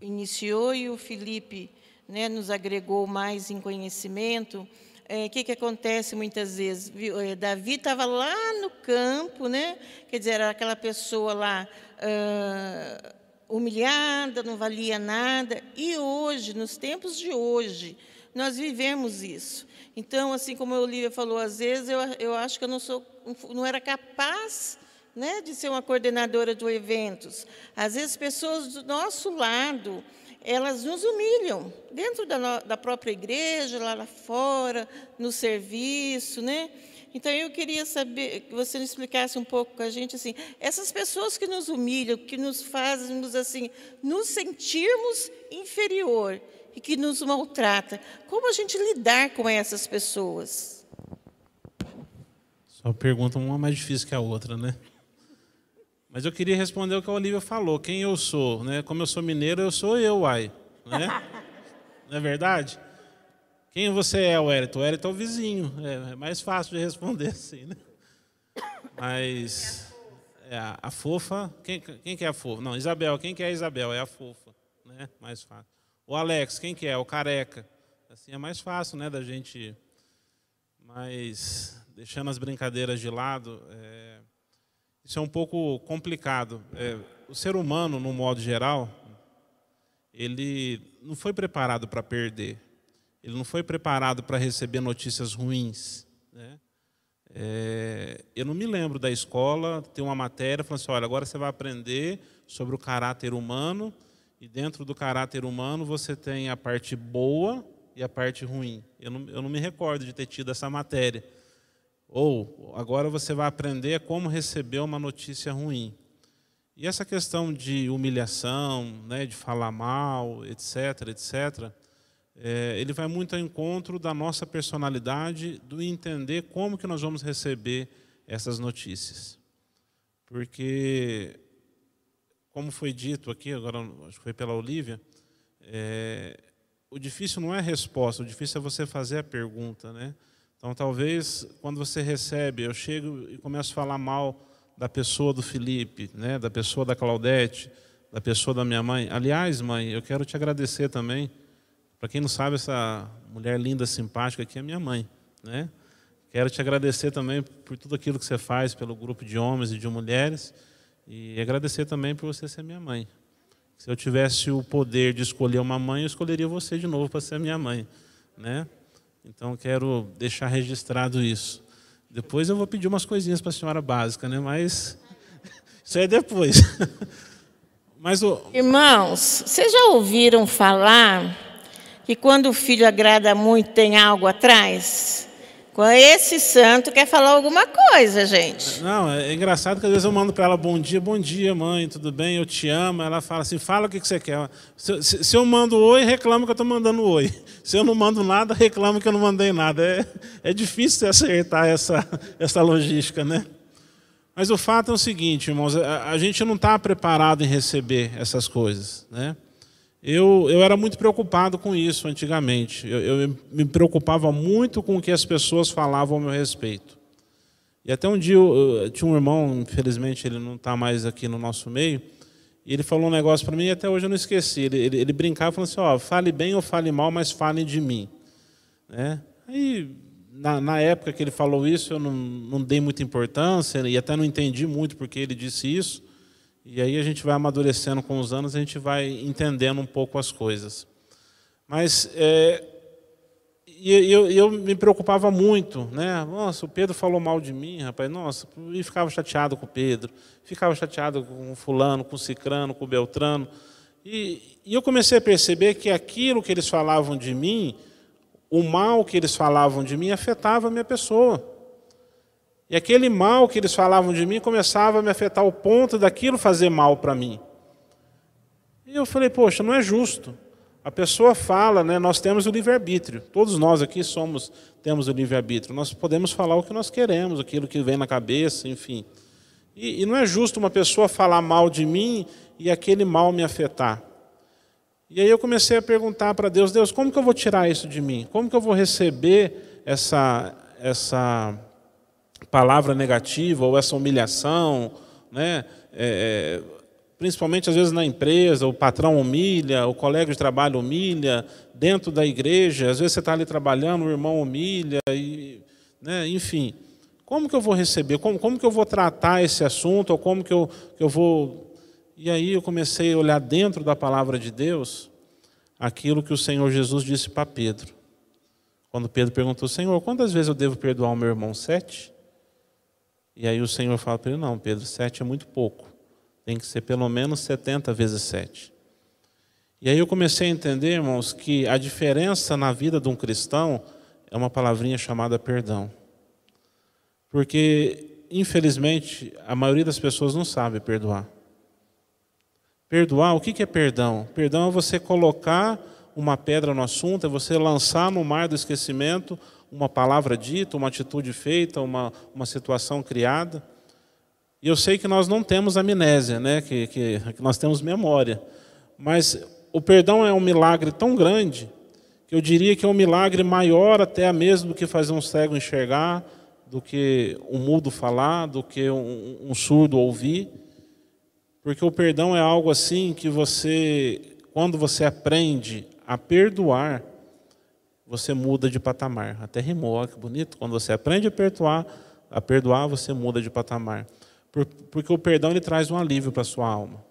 iniciou e o Felipe né, nos agregou mais em conhecimento, o é, que, que acontece muitas vezes? É, Davi estava lá no campo, né? quer dizer, era aquela pessoa lá uh, humilhada, não valia nada. E hoje, nos tempos de hoje, nós vivemos isso. Então, assim como a Olivia falou, às vezes eu, eu acho que eu não, sou, não era capaz né, de ser uma coordenadora de eventos. Às vezes, pessoas do nosso lado elas nos humilham dentro da, da própria igreja, lá, lá fora, no serviço, né? Então eu queria saber que você nos explicasse um pouco com a gente assim, essas pessoas que nos humilham, que nos fazem assim, nos sentirmos inferior e que nos maltrata, como a gente lidar com essas pessoas? Só pergunta uma mais difícil que a outra, né? Mas eu queria responder o que a Olivia falou, quem eu sou, né? Como eu sou mineiro, eu sou eu, uai, né? <laughs> Não é verdade? Quem você é, Wellington? O Wellington é o vizinho, é, é mais fácil de responder <laughs> assim, né? Mas é, a, a, fofa, quem, quem que é a fofa? Não, Isabel, quem que é a Isabel? É a fofa, né? Mais fácil. O Alex, quem que é? O careca. Assim é mais fácil, né, da gente... Mas, deixando as brincadeiras de lado, é, isso é um pouco complicado. É, o ser humano, no modo geral, ele não foi preparado para perder. Ele não foi preparado para receber notícias ruins. Né? É, eu não me lembro da escola ter uma matéria falando assim, olha, agora você vai aprender sobre o caráter humano e dentro do caráter humano você tem a parte boa e a parte ruim. Eu não, eu não me recordo de ter tido essa matéria. Ou agora você vai aprender como receber uma notícia ruim. E essa questão de humilhação, né, de falar mal, etc., etc., é, ele vai muito ao encontro da nossa personalidade, do entender como que nós vamos receber essas notícias. Porque, como foi dito aqui, agora acho que foi pela Olivia, é, o difícil não é a resposta, o difícil é você fazer a pergunta, né? Então, talvez, quando você recebe, eu chego e começo a falar mal da pessoa do Felipe, né, da pessoa da Claudete, da pessoa da minha mãe. Aliás, mãe, eu quero te agradecer também. Para quem não sabe, essa mulher linda, simpática aqui é minha mãe. Né? Quero te agradecer também por tudo aquilo que você faz pelo grupo de homens e de mulheres. E agradecer também por você ser minha mãe. Se eu tivesse o poder de escolher uma mãe, eu escolheria você de novo para ser minha mãe. Né? Então quero deixar registrado isso. Depois eu vou pedir umas coisinhas para a senhora básica, né? Mas <laughs> isso é depois. <laughs> Mas o... Irmãos, vocês já ouviram falar que quando o filho agrada muito tem algo atrás? Com esse santo quer falar alguma coisa, gente. Não, é engraçado que às vezes eu mando para ela bom dia, bom dia, mãe, tudo bem? Eu te amo. Ela fala assim: fala o que você quer. Se, se, se eu mando oi, reclama que eu estou mandando oi. Se eu não mando nada, reclama que eu não mandei nada. É, é difícil acertar essa, essa logística, né? Mas o fato é o seguinte, irmãos: a, a gente não está preparado em receber essas coisas, né? Eu, eu era muito preocupado com isso antigamente. Eu, eu, me preocupava muito com o que as pessoas falavam ao meu respeito. E até um dia eu, eu tinha um irmão, infelizmente ele não está mais aqui no nosso meio, e ele falou um negócio para mim e até hoje eu não esqueci. Ele, ele, ele brincava falando assim: ó, fale bem ou fale mal, mas fale de mim. Né? Aí na, na, época que ele falou isso, eu não, não dei muita importância e até não entendi muito porque ele disse isso. E aí a gente vai amadurecendo com os anos, a gente vai entendendo um pouco as coisas. Mas é, eu, eu, me preocupava muito, né? Nossa, o Pedro falou mal de mim, rapaz. Nossa, e ficava chateado com o Pedro, ficava chateado com o fulano, com o cicrano, com o beltrano. E, e eu comecei a perceber que aquilo que eles falavam de mim o mal que eles falavam de mim afetava a minha pessoa. E aquele mal que eles falavam de mim começava a me afetar ao ponto daquilo fazer mal para mim. E eu falei, poxa, não é justo. A pessoa fala, né, nós temos o livre-arbítrio. Todos nós aqui somos, temos o livre-arbítrio. Nós podemos falar o que nós queremos, aquilo que vem na cabeça, enfim. E, e não é justo uma pessoa falar mal de mim e aquele mal me afetar. E aí eu comecei a perguntar para Deus, Deus, como que eu vou tirar isso de mim? Como que eu vou receber essa, essa palavra negativa ou essa humilhação, né? É, é principalmente às vezes na empresa, o patrão humilha, o colega de trabalho humilha, dentro da igreja, às vezes você está ali trabalhando, o irmão humilha, e, né? enfim. Como que eu vou receber? Como, como que eu vou tratar esse assunto? Ou como que eu, que eu vou e aí eu comecei a olhar dentro da palavra de Deus aquilo que o Senhor Jesus disse para Pedro. Quando Pedro perguntou, Senhor, quantas vezes eu devo perdoar o meu irmão? Sete? E aí o Senhor fala para ele, não, Pedro, sete é muito pouco. Tem que ser pelo menos setenta vezes sete. E aí eu comecei a entender, irmãos, que a diferença na vida de um cristão é uma palavrinha chamada perdão. Porque, infelizmente, a maioria das pessoas não sabe perdoar. Perdoar, o que é perdão? Perdão é você colocar uma pedra no assunto, é você lançar no mar do esquecimento uma palavra dita, uma atitude feita, uma, uma situação criada. E eu sei que nós não temos amnésia, né? que, que, que nós temos memória. Mas o perdão é um milagre tão grande que eu diria que é um milagre maior até mesmo do que fazer um cego enxergar, do que um mudo falar, do que um, um surdo ouvir. Porque o perdão é algo assim que você, quando você aprende a perdoar, você muda de patamar. Até rimou, que bonito. Quando você aprende a perdoar, a perdoar, você muda de patamar. Porque o perdão ele traz um alívio para a sua alma.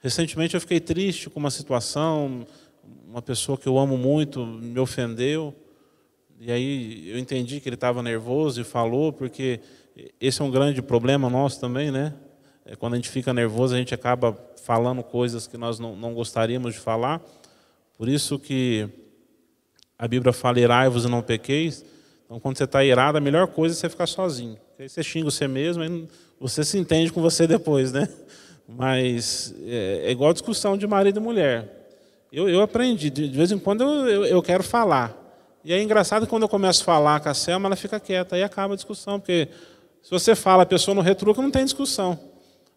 Recentemente eu fiquei triste com uma situação, uma pessoa que eu amo muito me ofendeu. E aí eu entendi que ele estava nervoso e falou, porque esse é um grande problema nosso também, né? É, quando a gente fica nervoso, a gente acaba falando coisas que nós não, não gostaríamos de falar. Por isso que a Bíblia fala: irai-vos e não pequeis. Então, quando você está irado, a melhor coisa é você ficar sozinho. Aí você xinga você mesmo, aí você se entende com você depois, né? Mas é, é igual discussão de marido e mulher. Eu, eu aprendi, de, vez em quando eu, eu, eu, quero falar. E é engraçado quando eu começo a falar com a Selma, ela fica quieta, aí acaba a discussão, porque se você fala, a pessoa não retruca, não tem discussão.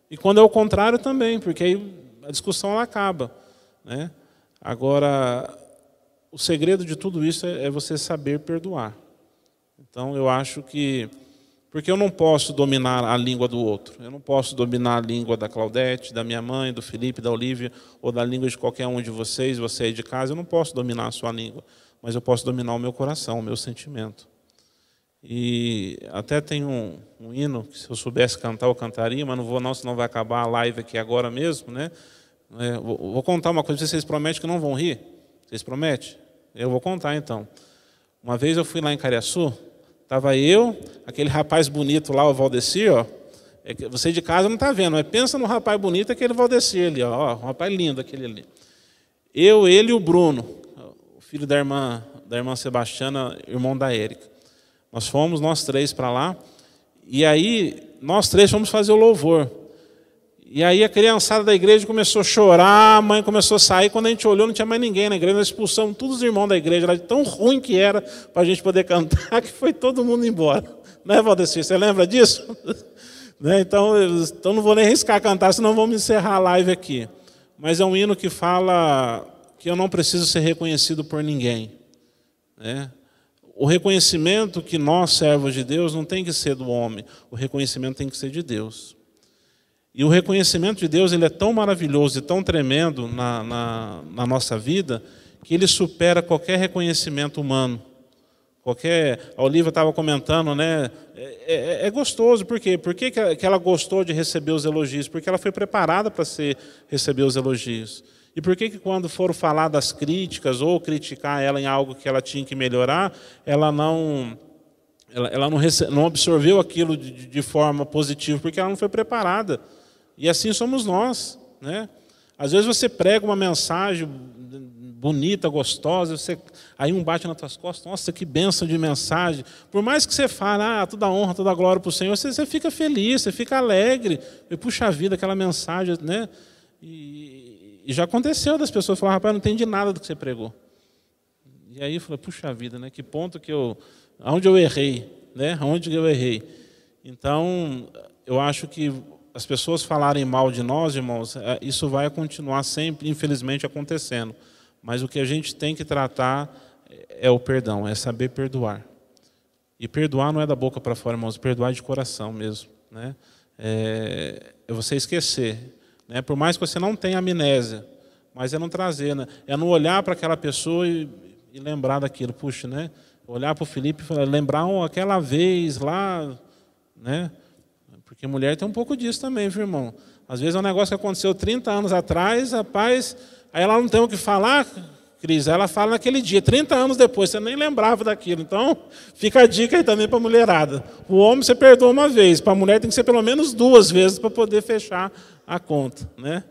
E quando é o contrário também, porque aí a discussão ela acaba. Né? Agora, o segredo de tudo isso é, é você saber perdoar. Então, eu acho que. Porque eu não posso dominar a língua do outro. Eu não posso dominar a língua da Claudete, da minha mãe, do Felipe, da Olivia, ou da língua de qualquer um de vocês, você aí de casa. Eu não posso dominar a sua língua. Mas eu posso dominar o meu coração, o meu sentimento. E até tem um, um, hino que se eu soubesse cantar eu cantaria, mas não vou não, senão vai acabar a live aqui agora mesmo, né? É, vou, vou, contar uma coisa, vocês prometem que não vão rir? Vocês prometem? Eu vou contar então. Uma vez eu fui lá em Cariaçu, estava eu, aquele rapaz bonito lá, o Valdecir, ó. É você de casa não está vendo, mas pensa no rapaz bonito, aquele Valdecir ali, ó, um rapaz lindo aquele ali. Eu, ele e o Bruno, o filho da irmã, da irmã Sebastiana, irmão da Érica. Nós fomos, nós três, para lá. E aí, nós três fomos fazer o louvor. E aí a criançada da igreja começou a chorar, a mãe começou a sair. Quando a gente olhou, não tinha mais ninguém na igreja. Nós expulsamos todos os irmãos da igreja, lá de tão ruim que era para a gente poder <laughs> cantar, que foi todo mundo embora. Né, Valdecir? Você lembra disso? <laughs> né? então, então não vou nem arriscar cantar, senão vamos encerrar a live aqui. Mas é um hino que fala que eu não preciso ser reconhecido por ninguém. Né? O reconhecimento que nós, servos de Deus, não tem que ser do homem, o reconhecimento tem que ser de Deus. E o reconhecimento de Deus ele é tão maravilhoso e tão tremendo na, na, na nossa vida que ele supera qualquer reconhecimento humano. Qualquer, a Olivia estava comentando, né? É, é, é, gostoso, por quê? Por que, que ela gostou de receber os elogios? Porque ela foi preparada para receber os elogios. E por que, que quando foram falar das críticas ou criticar ela em algo que ela tinha que melhorar, ela não, ela, ela não, não absorveu aquilo de, de forma positiva? Porque ela não foi preparada. E assim somos nós, né? Às vezes você prega uma mensagem bonita, gostosa, você, aí um bate nas tuas costas, nossa, que bênção de mensagem. Por mais que você fale, ah, toda honra, toda glória para o Senhor, você, você, fica feliz, você fica alegre. E puxa vida, aquela mensagem, né? E, e já aconteceu das pessoas falar, rapaz, não entendi nada do que você pregou. E aí eu falei, puxa vida, né? Que ponto que eu. Aonde eu errei, né? Aonde eu errei. Então, eu acho que as pessoas falarem mal de nós, irmãos, é, isso vai continuar sempre, infelizmente, acontecendo. Mas o que a gente tem que tratar é o perdão, é saber perdoar. E perdoar não é da boca para fora, irmãos, perdoar de coração mesmo. Né? É, é você esquecer. Né? Por mais que você não tenha amnésia, mas é não trazer, né? é não olhar para aquela pessoa e, e, lembrar daquilo. Puxa, né? olhar para o Felipe e lembrar oh, aquela vez lá, né? Porque mulher tem um pouco disso também, viu, irmão? Às vezes é um negócio que aconteceu 30 anos atrás, rapaz, Aí ela não tem o que falar, Cris, ela fala naquele dia, 30 anos depois, você nem lembrava daquilo. Então, fica a dica aí também para a mulherada. O homem você perdoa uma vez, para a mulher tem que ser pelo menos duas vezes para poder fechar a conta. Né?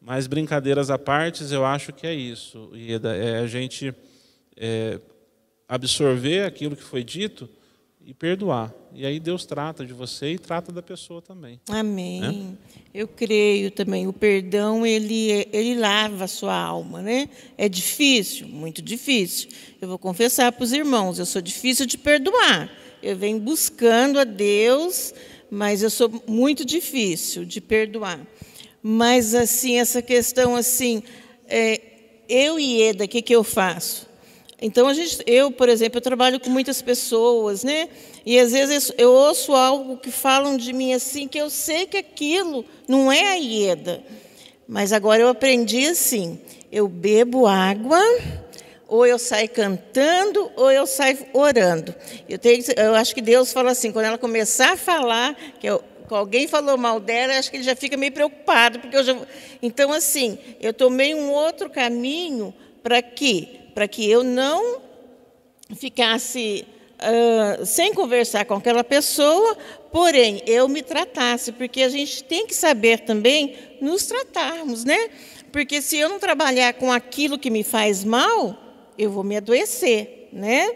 Mas brincadeiras à parte, eu acho que é isso, Ieda, é a gente é, absorver aquilo que foi dito e perdoar. E aí Deus trata de você e trata da pessoa também. Amém. Né? Eu creio também. O perdão ele ele lava a sua alma, né? É difícil, muito difícil. Eu vou confessar para os irmãos, eu sou difícil de perdoar. Eu venho buscando a Deus, mas eu sou muito difícil de perdoar. Mas assim essa questão assim, é, eu e Eda, o que que eu faço? Então, a gente, eu, por exemplo, eu trabalho com muitas pessoas, né? E às vezes eu ouço algo que falam de mim assim, que eu sei que aquilo não é a Ieda. Mas agora eu aprendi assim: eu bebo água, ou eu saio cantando, ou eu saio orando. Eu, tenho, eu acho que Deus fala assim: quando ela começar a falar, que eu, que alguém falou mal dela, acho que ele já fica meio preocupado, porque eu já. Então, assim, eu tomei um outro caminho para quê? Para que eu não ficasse uh, sem conversar com aquela pessoa, porém eu me tratasse, porque a gente tem que saber também nos tratarmos, né? Porque se eu não trabalhar com aquilo que me faz mal, eu vou me adoecer, né?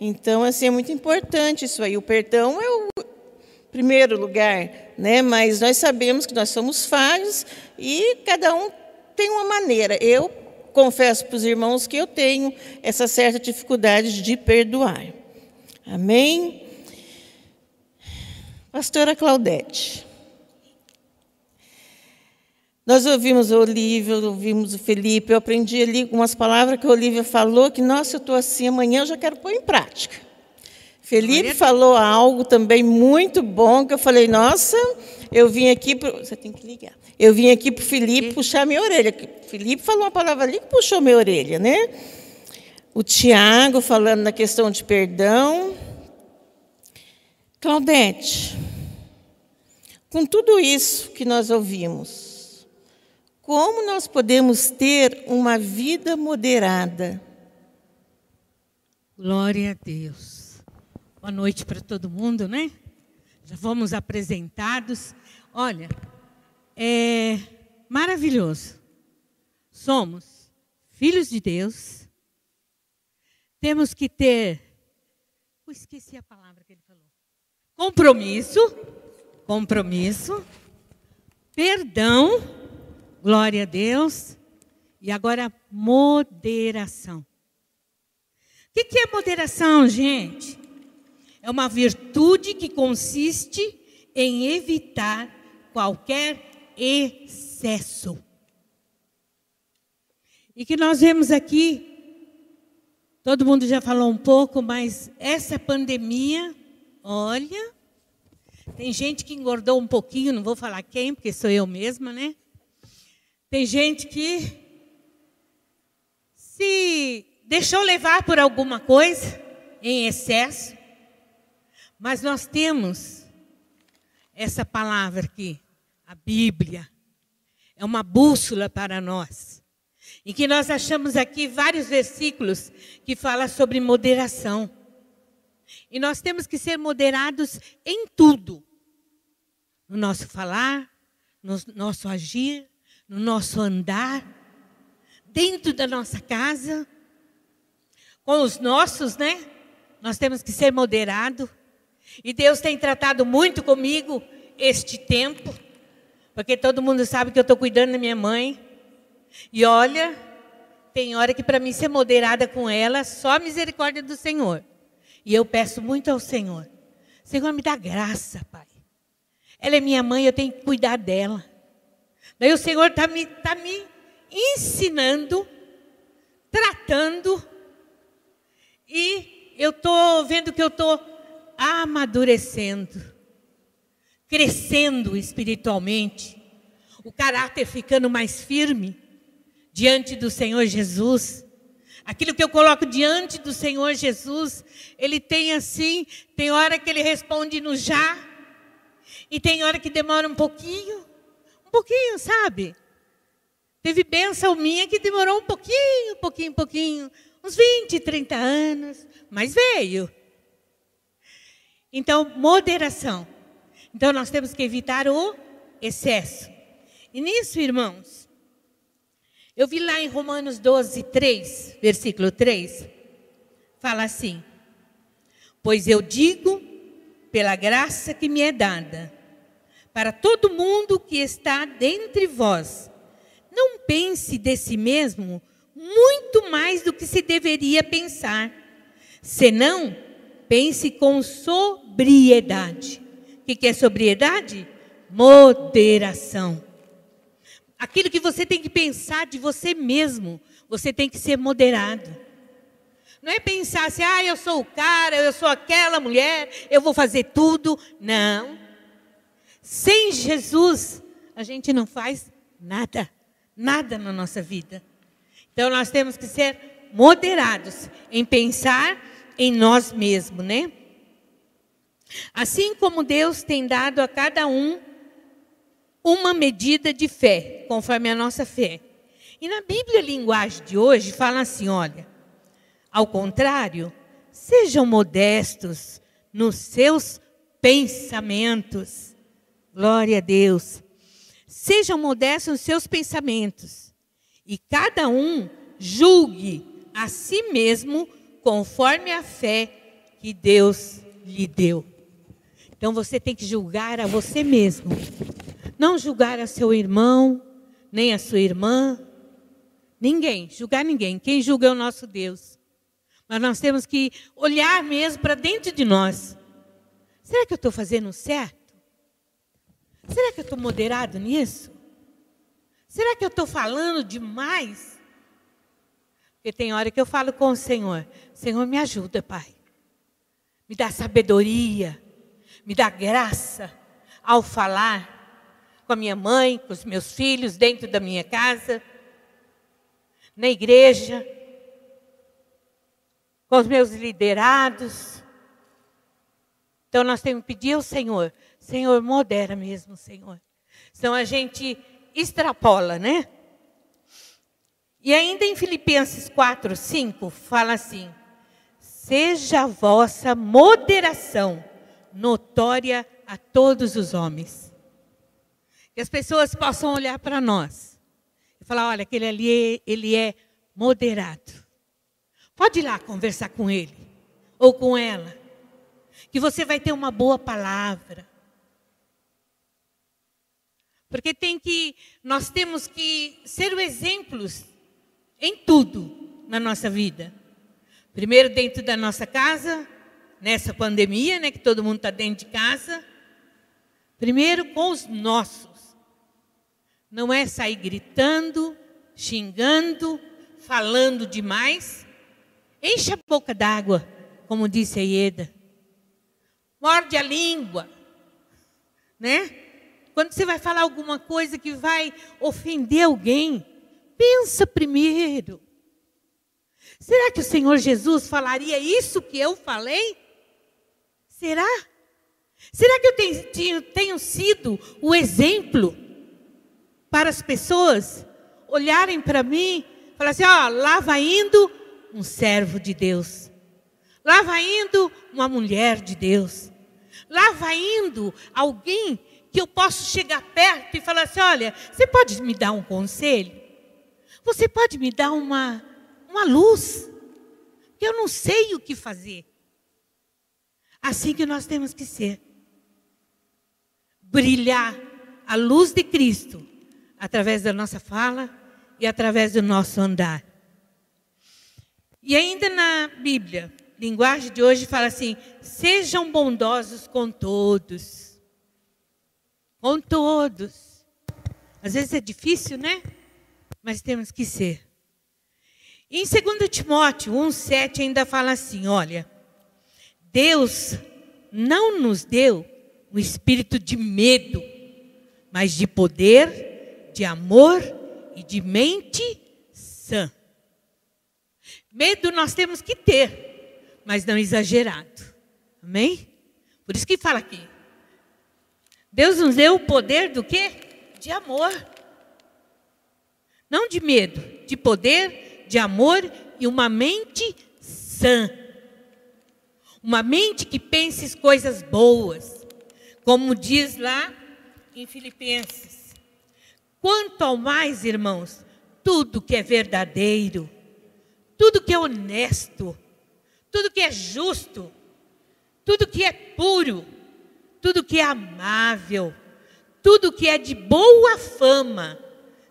Então, assim, é muito importante isso aí. O perdão é o primeiro lugar, né? Mas nós sabemos que nós somos falhos e cada um tem uma maneira. Eu confesso para os irmãos que eu tenho essa certa dificuldade de perdoar. Amém? Pastora Claudete. Nós ouvimos a Olívia, ouvimos o Felipe, eu aprendi ali algumas palavras que a Olívia falou, que, nossa, eu estou assim, amanhã eu já quero pôr em prática. Felipe falou algo também muito bom, que eu falei, nossa, eu vim aqui. Pro... Você tem que ligar. Eu vim aqui para o Felipe puxar minha orelha. Felipe falou uma palavra ali que puxou minha orelha, né? O Tiago falando na questão de perdão. Claudete, com tudo isso que nós ouvimos, como nós podemos ter uma vida moderada? Glória a Deus. Boa noite para todo mundo, né? Já fomos apresentados. Olha, é maravilhoso. Somos filhos de Deus. Temos que ter. Eu esqueci a palavra que ele falou. Compromisso. Compromisso. Perdão. Glória a Deus. E agora, moderação. O que é moderação, gente? É uma virtude que consiste em evitar qualquer excesso. E que nós vemos aqui, todo mundo já falou um pouco, mas essa pandemia, olha, tem gente que engordou um pouquinho, não vou falar quem, porque sou eu mesma, né? Tem gente que se deixou levar por alguma coisa, em excesso, mas nós temos essa palavra aqui, a Bíblia. É uma bússola para nós. Em que nós achamos aqui vários versículos que falam sobre moderação. E nós temos que ser moderados em tudo. No nosso falar, no nosso agir, no nosso andar, dentro da nossa casa, com os nossos, né? Nós temos que ser moderado. E Deus tem tratado muito comigo este tempo, porque todo mundo sabe que eu estou cuidando da minha mãe. E olha, tem hora que para mim ser moderada com ela, só a misericórdia do Senhor. E eu peço muito ao Senhor. Senhor, me dá graça, Pai. Ela é minha mãe, eu tenho que cuidar dela. Daí o Senhor está me, tá me ensinando, tratando, e eu estou vendo que eu estou amadurecendo, crescendo espiritualmente, o caráter ficando mais firme diante do Senhor Jesus. Aquilo que eu coloco diante do Senhor Jesus, ele tem assim, tem hora que ele responde no já, e tem hora que demora um pouquinho, um pouquinho, sabe? Teve bênção minha que demorou um pouquinho, pouquinho, pouquinho, uns 20, 30 anos, mas veio. Então, moderação. Então, nós temos que evitar o excesso. E nisso, irmãos, eu vi lá em Romanos 12, 3, versículo 3, fala assim: Pois eu digo, pela graça que me é dada, para todo mundo que está dentre vós, não pense de si mesmo muito mais do que se deveria pensar, senão pense com sobriedade. O que é sobriedade? Moderação. Aquilo que você tem que pensar de você mesmo, você tem que ser moderado. Não é pensar assim, ah, eu sou o cara, eu sou aquela mulher, eu vou fazer tudo. Não. Sem Jesus, a gente não faz nada, nada na nossa vida. Então nós temos que ser moderados em pensar em nós mesmos, né? Assim como Deus tem dado a cada um uma medida de fé, conforme a nossa fé. E na Bíblia, a linguagem de hoje fala assim: olha, ao contrário, sejam modestos nos seus pensamentos. Glória a Deus. Sejam modestos nos seus pensamentos. E cada um julgue a si mesmo conforme a fé que Deus lhe deu. Então você tem que julgar a você mesmo. Não julgar a seu irmão, nem a sua irmã. Ninguém, julgar ninguém. Quem julga é o nosso Deus. Mas nós temos que olhar mesmo para dentro de nós. Será que eu estou fazendo certo? Será que eu estou moderado nisso? Será que eu estou falando demais? Porque tem hora que eu falo com o Senhor: Senhor, me ajuda, Pai. Me dá sabedoria, me dá graça ao falar com a minha mãe, com os meus filhos, dentro da minha casa, na igreja, com os meus liderados. Então nós temos que pedir ao Senhor, Senhor, modera mesmo, Senhor. Senão a gente extrapola, né? E ainda em Filipenses 4, 5, fala assim: Seja a vossa moderação notória a todos os homens. Que as pessoas possam olhar para nós e falar: olha, aquele ali, ele é moderado. Pode ir lá conversar com ele ou com ela, que você vai ter uma boa palavra. Porque tem que, nós temos que ser exemplos em tudo na nossa vida. Primeiro dentro da nossa casa, nessa pandemia, né, que todo mundo está dentro de casa. Primeiro com os nossos. Não é sair gritando, xingando, falando demais. Enche a boca d'água, como disse a Ieda. Morde a língua, né? Quando você vai falar alguma coisa que vai ofender alguém, Pensa primeiro. Será que o Senhor Jesus falaria isso que eu falei? Será? Será que eu tenho, tenho sido o exemplo para as pessoas olharem para mim e falar assim: ó, lá vai indo um servo de Deus, lá vai indo uma mulher de Deus, lá vai indo alguém que eu posso chegar perto e falar assim: olha, você pode me dar um conselho? Você pode me dar uma, uma luz? Eu não sei o que fazer. Assim que nós temos que ser. Brilhar a luz de Cristo através da nossa fala e através do nosso andar. E ainda na Bíblia, linguagem de hoje fala assim: sejam bondosos com todos. Com todos. Às vezes é difícil, né? Mas temos que ser. Em 2 Timóteo 1,7 ainda fala assim: olha, Deus não nos deu o espírito de medo, mas de poder, de amor e de mente sã. Medo nós temos que ter, mas não exagerado. Amém? Por isso que fala aqui. Deus nos deu o poder do quê? De amor. Não de medo, de poder, de amor e uma mente sã. Uma mente que pense coisas boas. Como diz lá em Filipenses. Quanto ao mais, irmãos, tudo que é verdadeiro, tudo que é honesto, tudo que é justo, tudo que é puro, tudo que é amável, tudo que é de boa fama,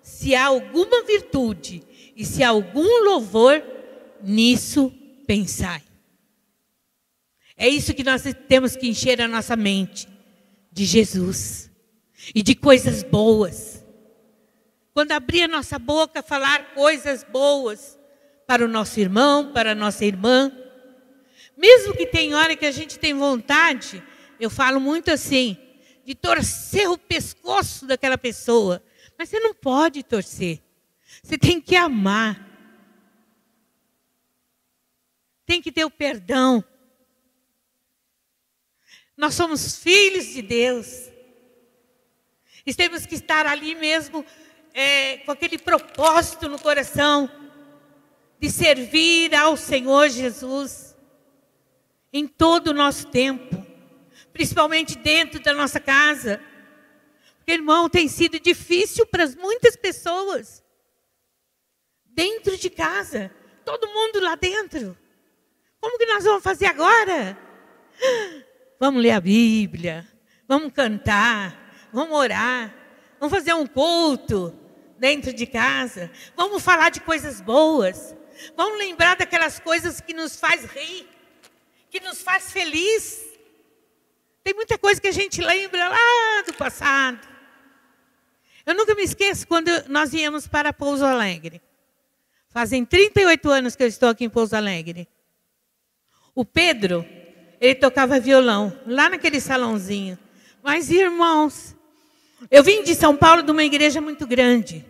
se há alguma virtude e se há algum louvor, nisso pensai. É isso que nós temos que encher a nossa mente de Jesus e de coisas boas. Quando abrir a nossa boca, falar coisas boas para o nosso irmão, para a nossa irmã. Mesmo que tem hora que a gente tem vontade, eu falo muito assim, de torcer o pescoço daquela pessoa. Mas você não pode torcer. Você tem que amar. Tem que ter o perdão. Nós somos filhos de Deus. E temos que estar ali mesmo é, com aquele propósito no coração de servir ao Senhor Jesus em todo o nosso tempo, principalmente dentro da nossa casa. Porque, irmão, tem sido difícil para muitas pessoas. Dentro de casa, todo mundo lá dentro. Como que nós vamos fazer agora? Vamos ler a Bíblia, vamos cantar, vamos orar, vamos fazer um culto dentro de casa, vamos falar de coisas boas, vamos lembrar daquelas coisas que nos faz rir, que nos faz feliz. Tem muita coisa que a gente lembra lá do passado. Eu nunca me esqueço quando nós íamos para Pouso Alegre. Fazem 38 anos que eu estou aqui em Pouso Alegre. O Pedro, ele tocava violão, lá naquele salãozinho. Mas, irmãos, eu vim de São Paulo de uma igreja muito grande.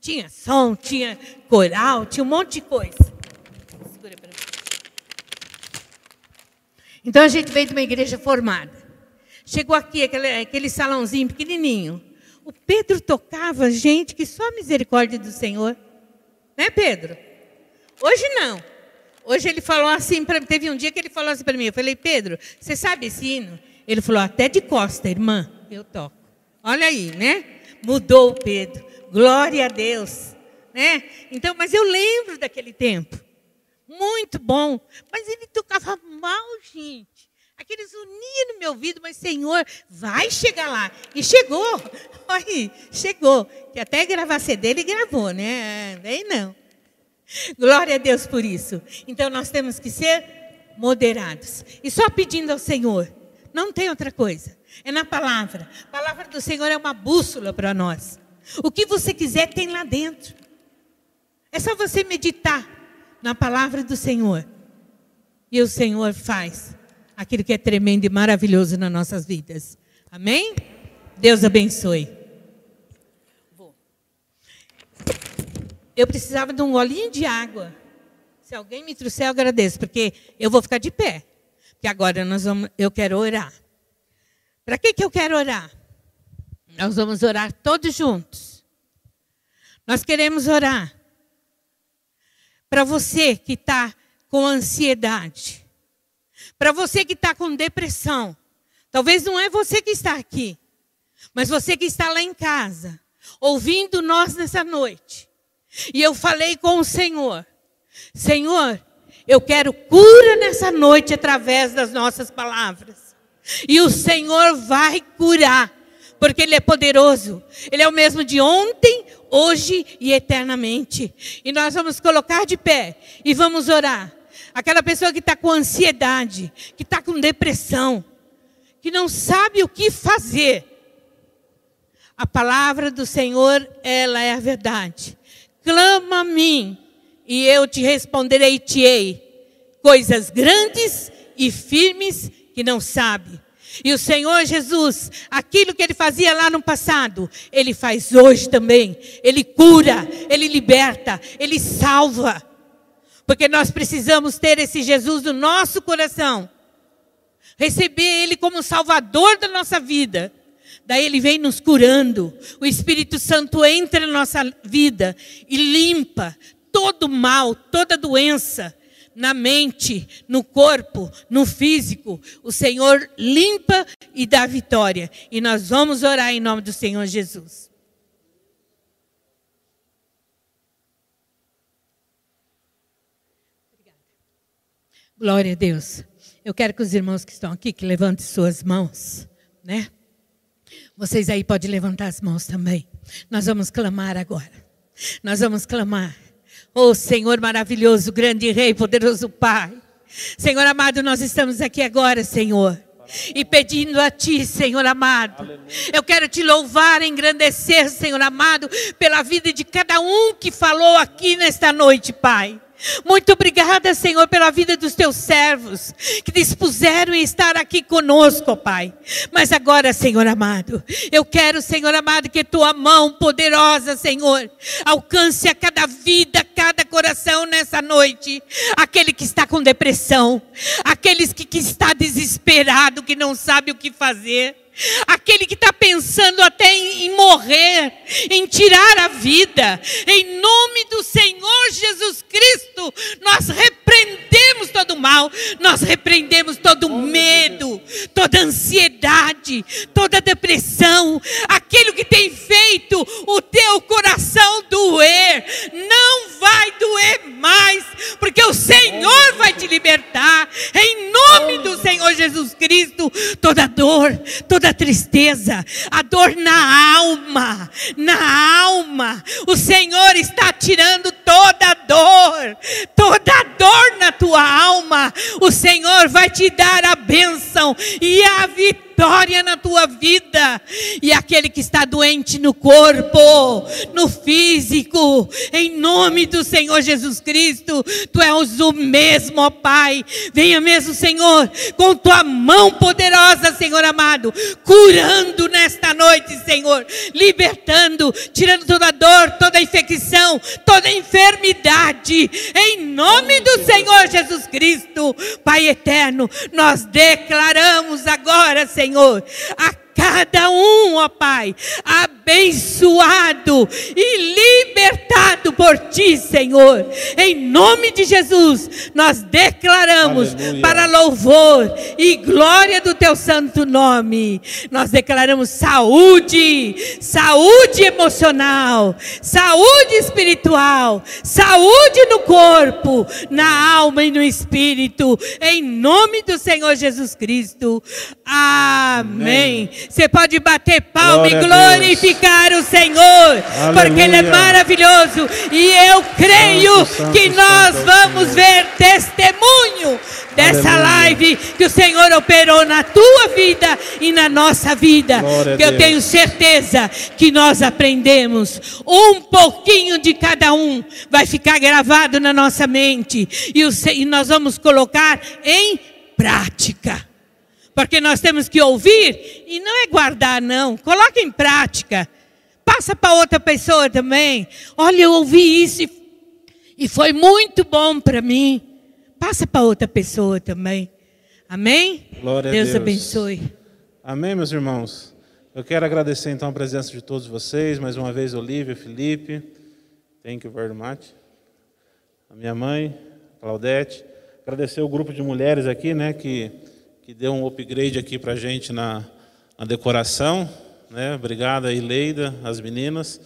Tinha som, tinha coral, tinha um monte de coisa. Então a gente veio de uma igreja formada. Chegou aqui, aquele, aquele salãozinho pequenininho. O Pedro tocava gente que só a misericórdia do Senhor. Né, Pedro? Hoje não. Hoje ele falou assim, pra, teve um dia que ele falou assim para mim, eu falei, Pedro, você sabe esse hino? Ele falou, até de costa, irmã, eu toco. Olha aí, né? Mudou o Pedro. Glória a Deus. Né? Então, mas eu lembro daquele tempo. Muito bom. Mas ele tocava mal, gente. Aqueles uniam no meu ouvido, mas Senhor, vai chegar lá. E chegou. <laughs> Olha, chegou. Que até gravar CD ele gravou, né? Vem não. <laughs> Glória a Deus por isso. Então nós temos que ser moderados. E só pedindo ao Senhor. Não tem outra coisa. É na palavra. A palavra do Senhor é uma bússola para nós. O que você quiser tem lá dentro. É só você meditar na palavra do Senhor. E o Senhor faz aquilo que é tremendo e maravilhoso nas nossas vidas. Amém? Deus abençoe. Eu precisava de um golinho de água. Se alguém me trouxer, eu agradeço, porque eu vou ficar de pé. Porque agora nós vamos, eu quero orar. Para que, que eu quero orar? Nós vamos orar todos juntos. Nós queremos orar para você que está com ansiedade, para você que está com depressão. Talvez não é você que está aqui, mas você que está lá em casa, ouvindo nós nessa noite. E eu falei com o Senhor: Senhor, eu quero cura nessa noite através das nossas palavras. E o Senhor vai curar, porque Ele é poderoso. Ele é o mesmo de ontem, hoje e eternamente. E nós vamos colocar de pé e vamos orar. Aquela pessoa que está com ansiedade, que está com depressão, que não sabe o que fazer. A palavra do Senhor, ela é a verdade. Clama a mim e eu te responderei-te-ei coisas grandes e firmes que não sabe. E o Senhor Jesus, aquilo que ele fazia lá no passado, ele faz hoje também. Ele cura, ele liberta, ele salva. Porque nós precisamos ter esse Jesus no nosso coração. Receber ele como salvador da nossa vida. Daí ele vem nos curando. O Espírito Santo entra na nossa vida e limpa todo mal, toda doença na mente, no corpo, no físico. O Senhor limpa e dá vitória. E nós vamos orar em nome do Senhor Jesus. Glória a Deus. Eu quero que os irmãos que estão aqui que levantem suas mãos, né? Vocês aí podem levantar as mãos também. Nós vamos clamar agora. Nós vamos clamar. Oh Senhor maravilhoso, grande Rei, poderoso Pai. Senhor amado, nós estamos aqui agora, Senhor. E pedindo a Ti, Senhor amado. Aleluia. Eu quero te louvar, engrandecer, Senhor amado, pela vida de cada um que falou aqui nesta noite, Pai. Muito obrigada, Senhor, pela vida dos teus servos que dispuseram em estar aqui conosco, Pai. Mas agora, Senhor amado, eu quero, Senhor amado, que tua mão poderosa, Senhor, alcance a cada vida, cada coração nessa noite. Aquele que está com depressão, aqueles que, que está desesperado, que não sabe o que fazer aquele que está pensando até em, em, morrer, em tirar a vida, em nome do Senhor Jesus Cristo, nós repreendemos todo mal, nós repreendemos todo medo, toda ansiedade, toda depressão, aquilo que tem feito o teu coração doer, não vai doer mais, porque o Senhor vai te libertar, em nome do Senhor Jesus Cristo, toda dor, toda toda tristeza, a dor na alma, na alma. O Senhor está tirando toda dor, toda dor na tua alma. O Senhor vai te dar a bênção e a vitória vitória na tua vida. E aquele que está doente no corpo, no físico, em nome do Senhor Jesus Cristo, tu és o mesmo, ó Pai. Venha mesmo, Senhor, com tua mão poderosa, Senhor amado, curando nesta noite, Senhor, libertando, tirando toda dor, toda infecção, toda enfermidade, em nome do Senhor Jesus Cristo, Pai eterno, nós declaramos agora, Senhor Senhor, a cada um, ó Pai, abençoado e libertado por Ti, Senhor. Em nome de Jesus, nós declaramos Aleluia. para louvor e glória do Teu santo nome. Nós declaramos saúde, saúde emocional, saúde espiritual, saúde no corpo, na alma e no espírito. Em nome do Senhor Jesus Cristo. Amém. Amém. Você pode bater palma Glória e glorificar o Senhor, Aleluia. porque Ele é maravilhoso. E eu creio Santo, que nós Santo, vamos ver testemunho dessa Aleluia. live que o Senhor operou na tua vida e na nossa vida. que eu tenho certeza que nós aprendemos um pouquinho de cada um, vai ficar gravado na nossa mente e, o, e nós vamos colocar em prática. Porque nós temos que ouvir e não é guardar, não. Coloca em prática. Passa para outra pessoa também. Olha, eu ouvi isso e, E foi muito bom para mim. Passa para outra pessoa também. Amém? Glória Deus, a Deus abençoe. Amém, meus irmãos. Eu quero agradecer então a presença de todos vocês, mais uma vez Olívia, Felipe. Thank you very much. A minha mãe, Claudete. Agradecer o grupo de mulheres aqui, né, que, que deu um upgrade aqui para a gente na, na decoração. Né? Obrigado aí, Leida, as meninas.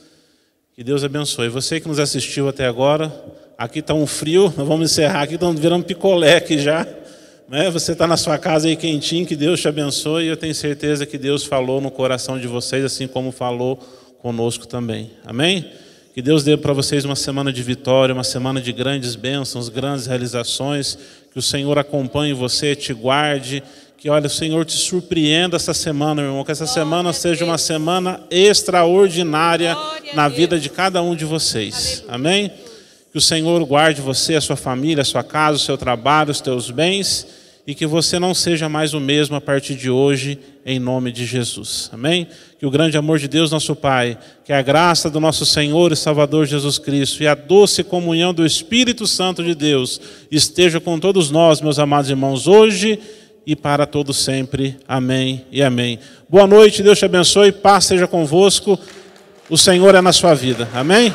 Que Deus abençoe. Você que nos assistiu até agora, aqui está um frio, nós vamos encerrar aqui, estamos virando picolé aqui já. Né? Você está na sua casa aí quentinho, que Deus te abençoe. E eu tenho certeza que Deus falou no coração de vocês, assim como falou conosco também. Amém? Que Deus dê para vocês uma semana de vitória, uma semana de grandes bênçãos, grandes realizações. Que o Senhor acompanhe você, te guarde. Que, olha, o Senhor te surpreenda essa semana, meu irmão. Que essa semana seja uma semana extraordinária na vida de cada um de vocês. Amém? Que o Senhor guarde você, a sua família, a sua casa, o seu trabalho, os teus bens e que você não seja mais o mesmo a partir de hoje, em nome de Jesus. Amém? Que o grande amor de Deus, nosso Pai, que a graça do nosso Senhor e Salvador Jesus Cristo e a doce comunhão do Espírito Santo de Deus esteja com todos nós, meus amados irmãos, hoje e para todos sempre. Amém e amém. Boa noite, Deus te abençoe, paz seja convosco. O Senhor é na sua vida. Amém?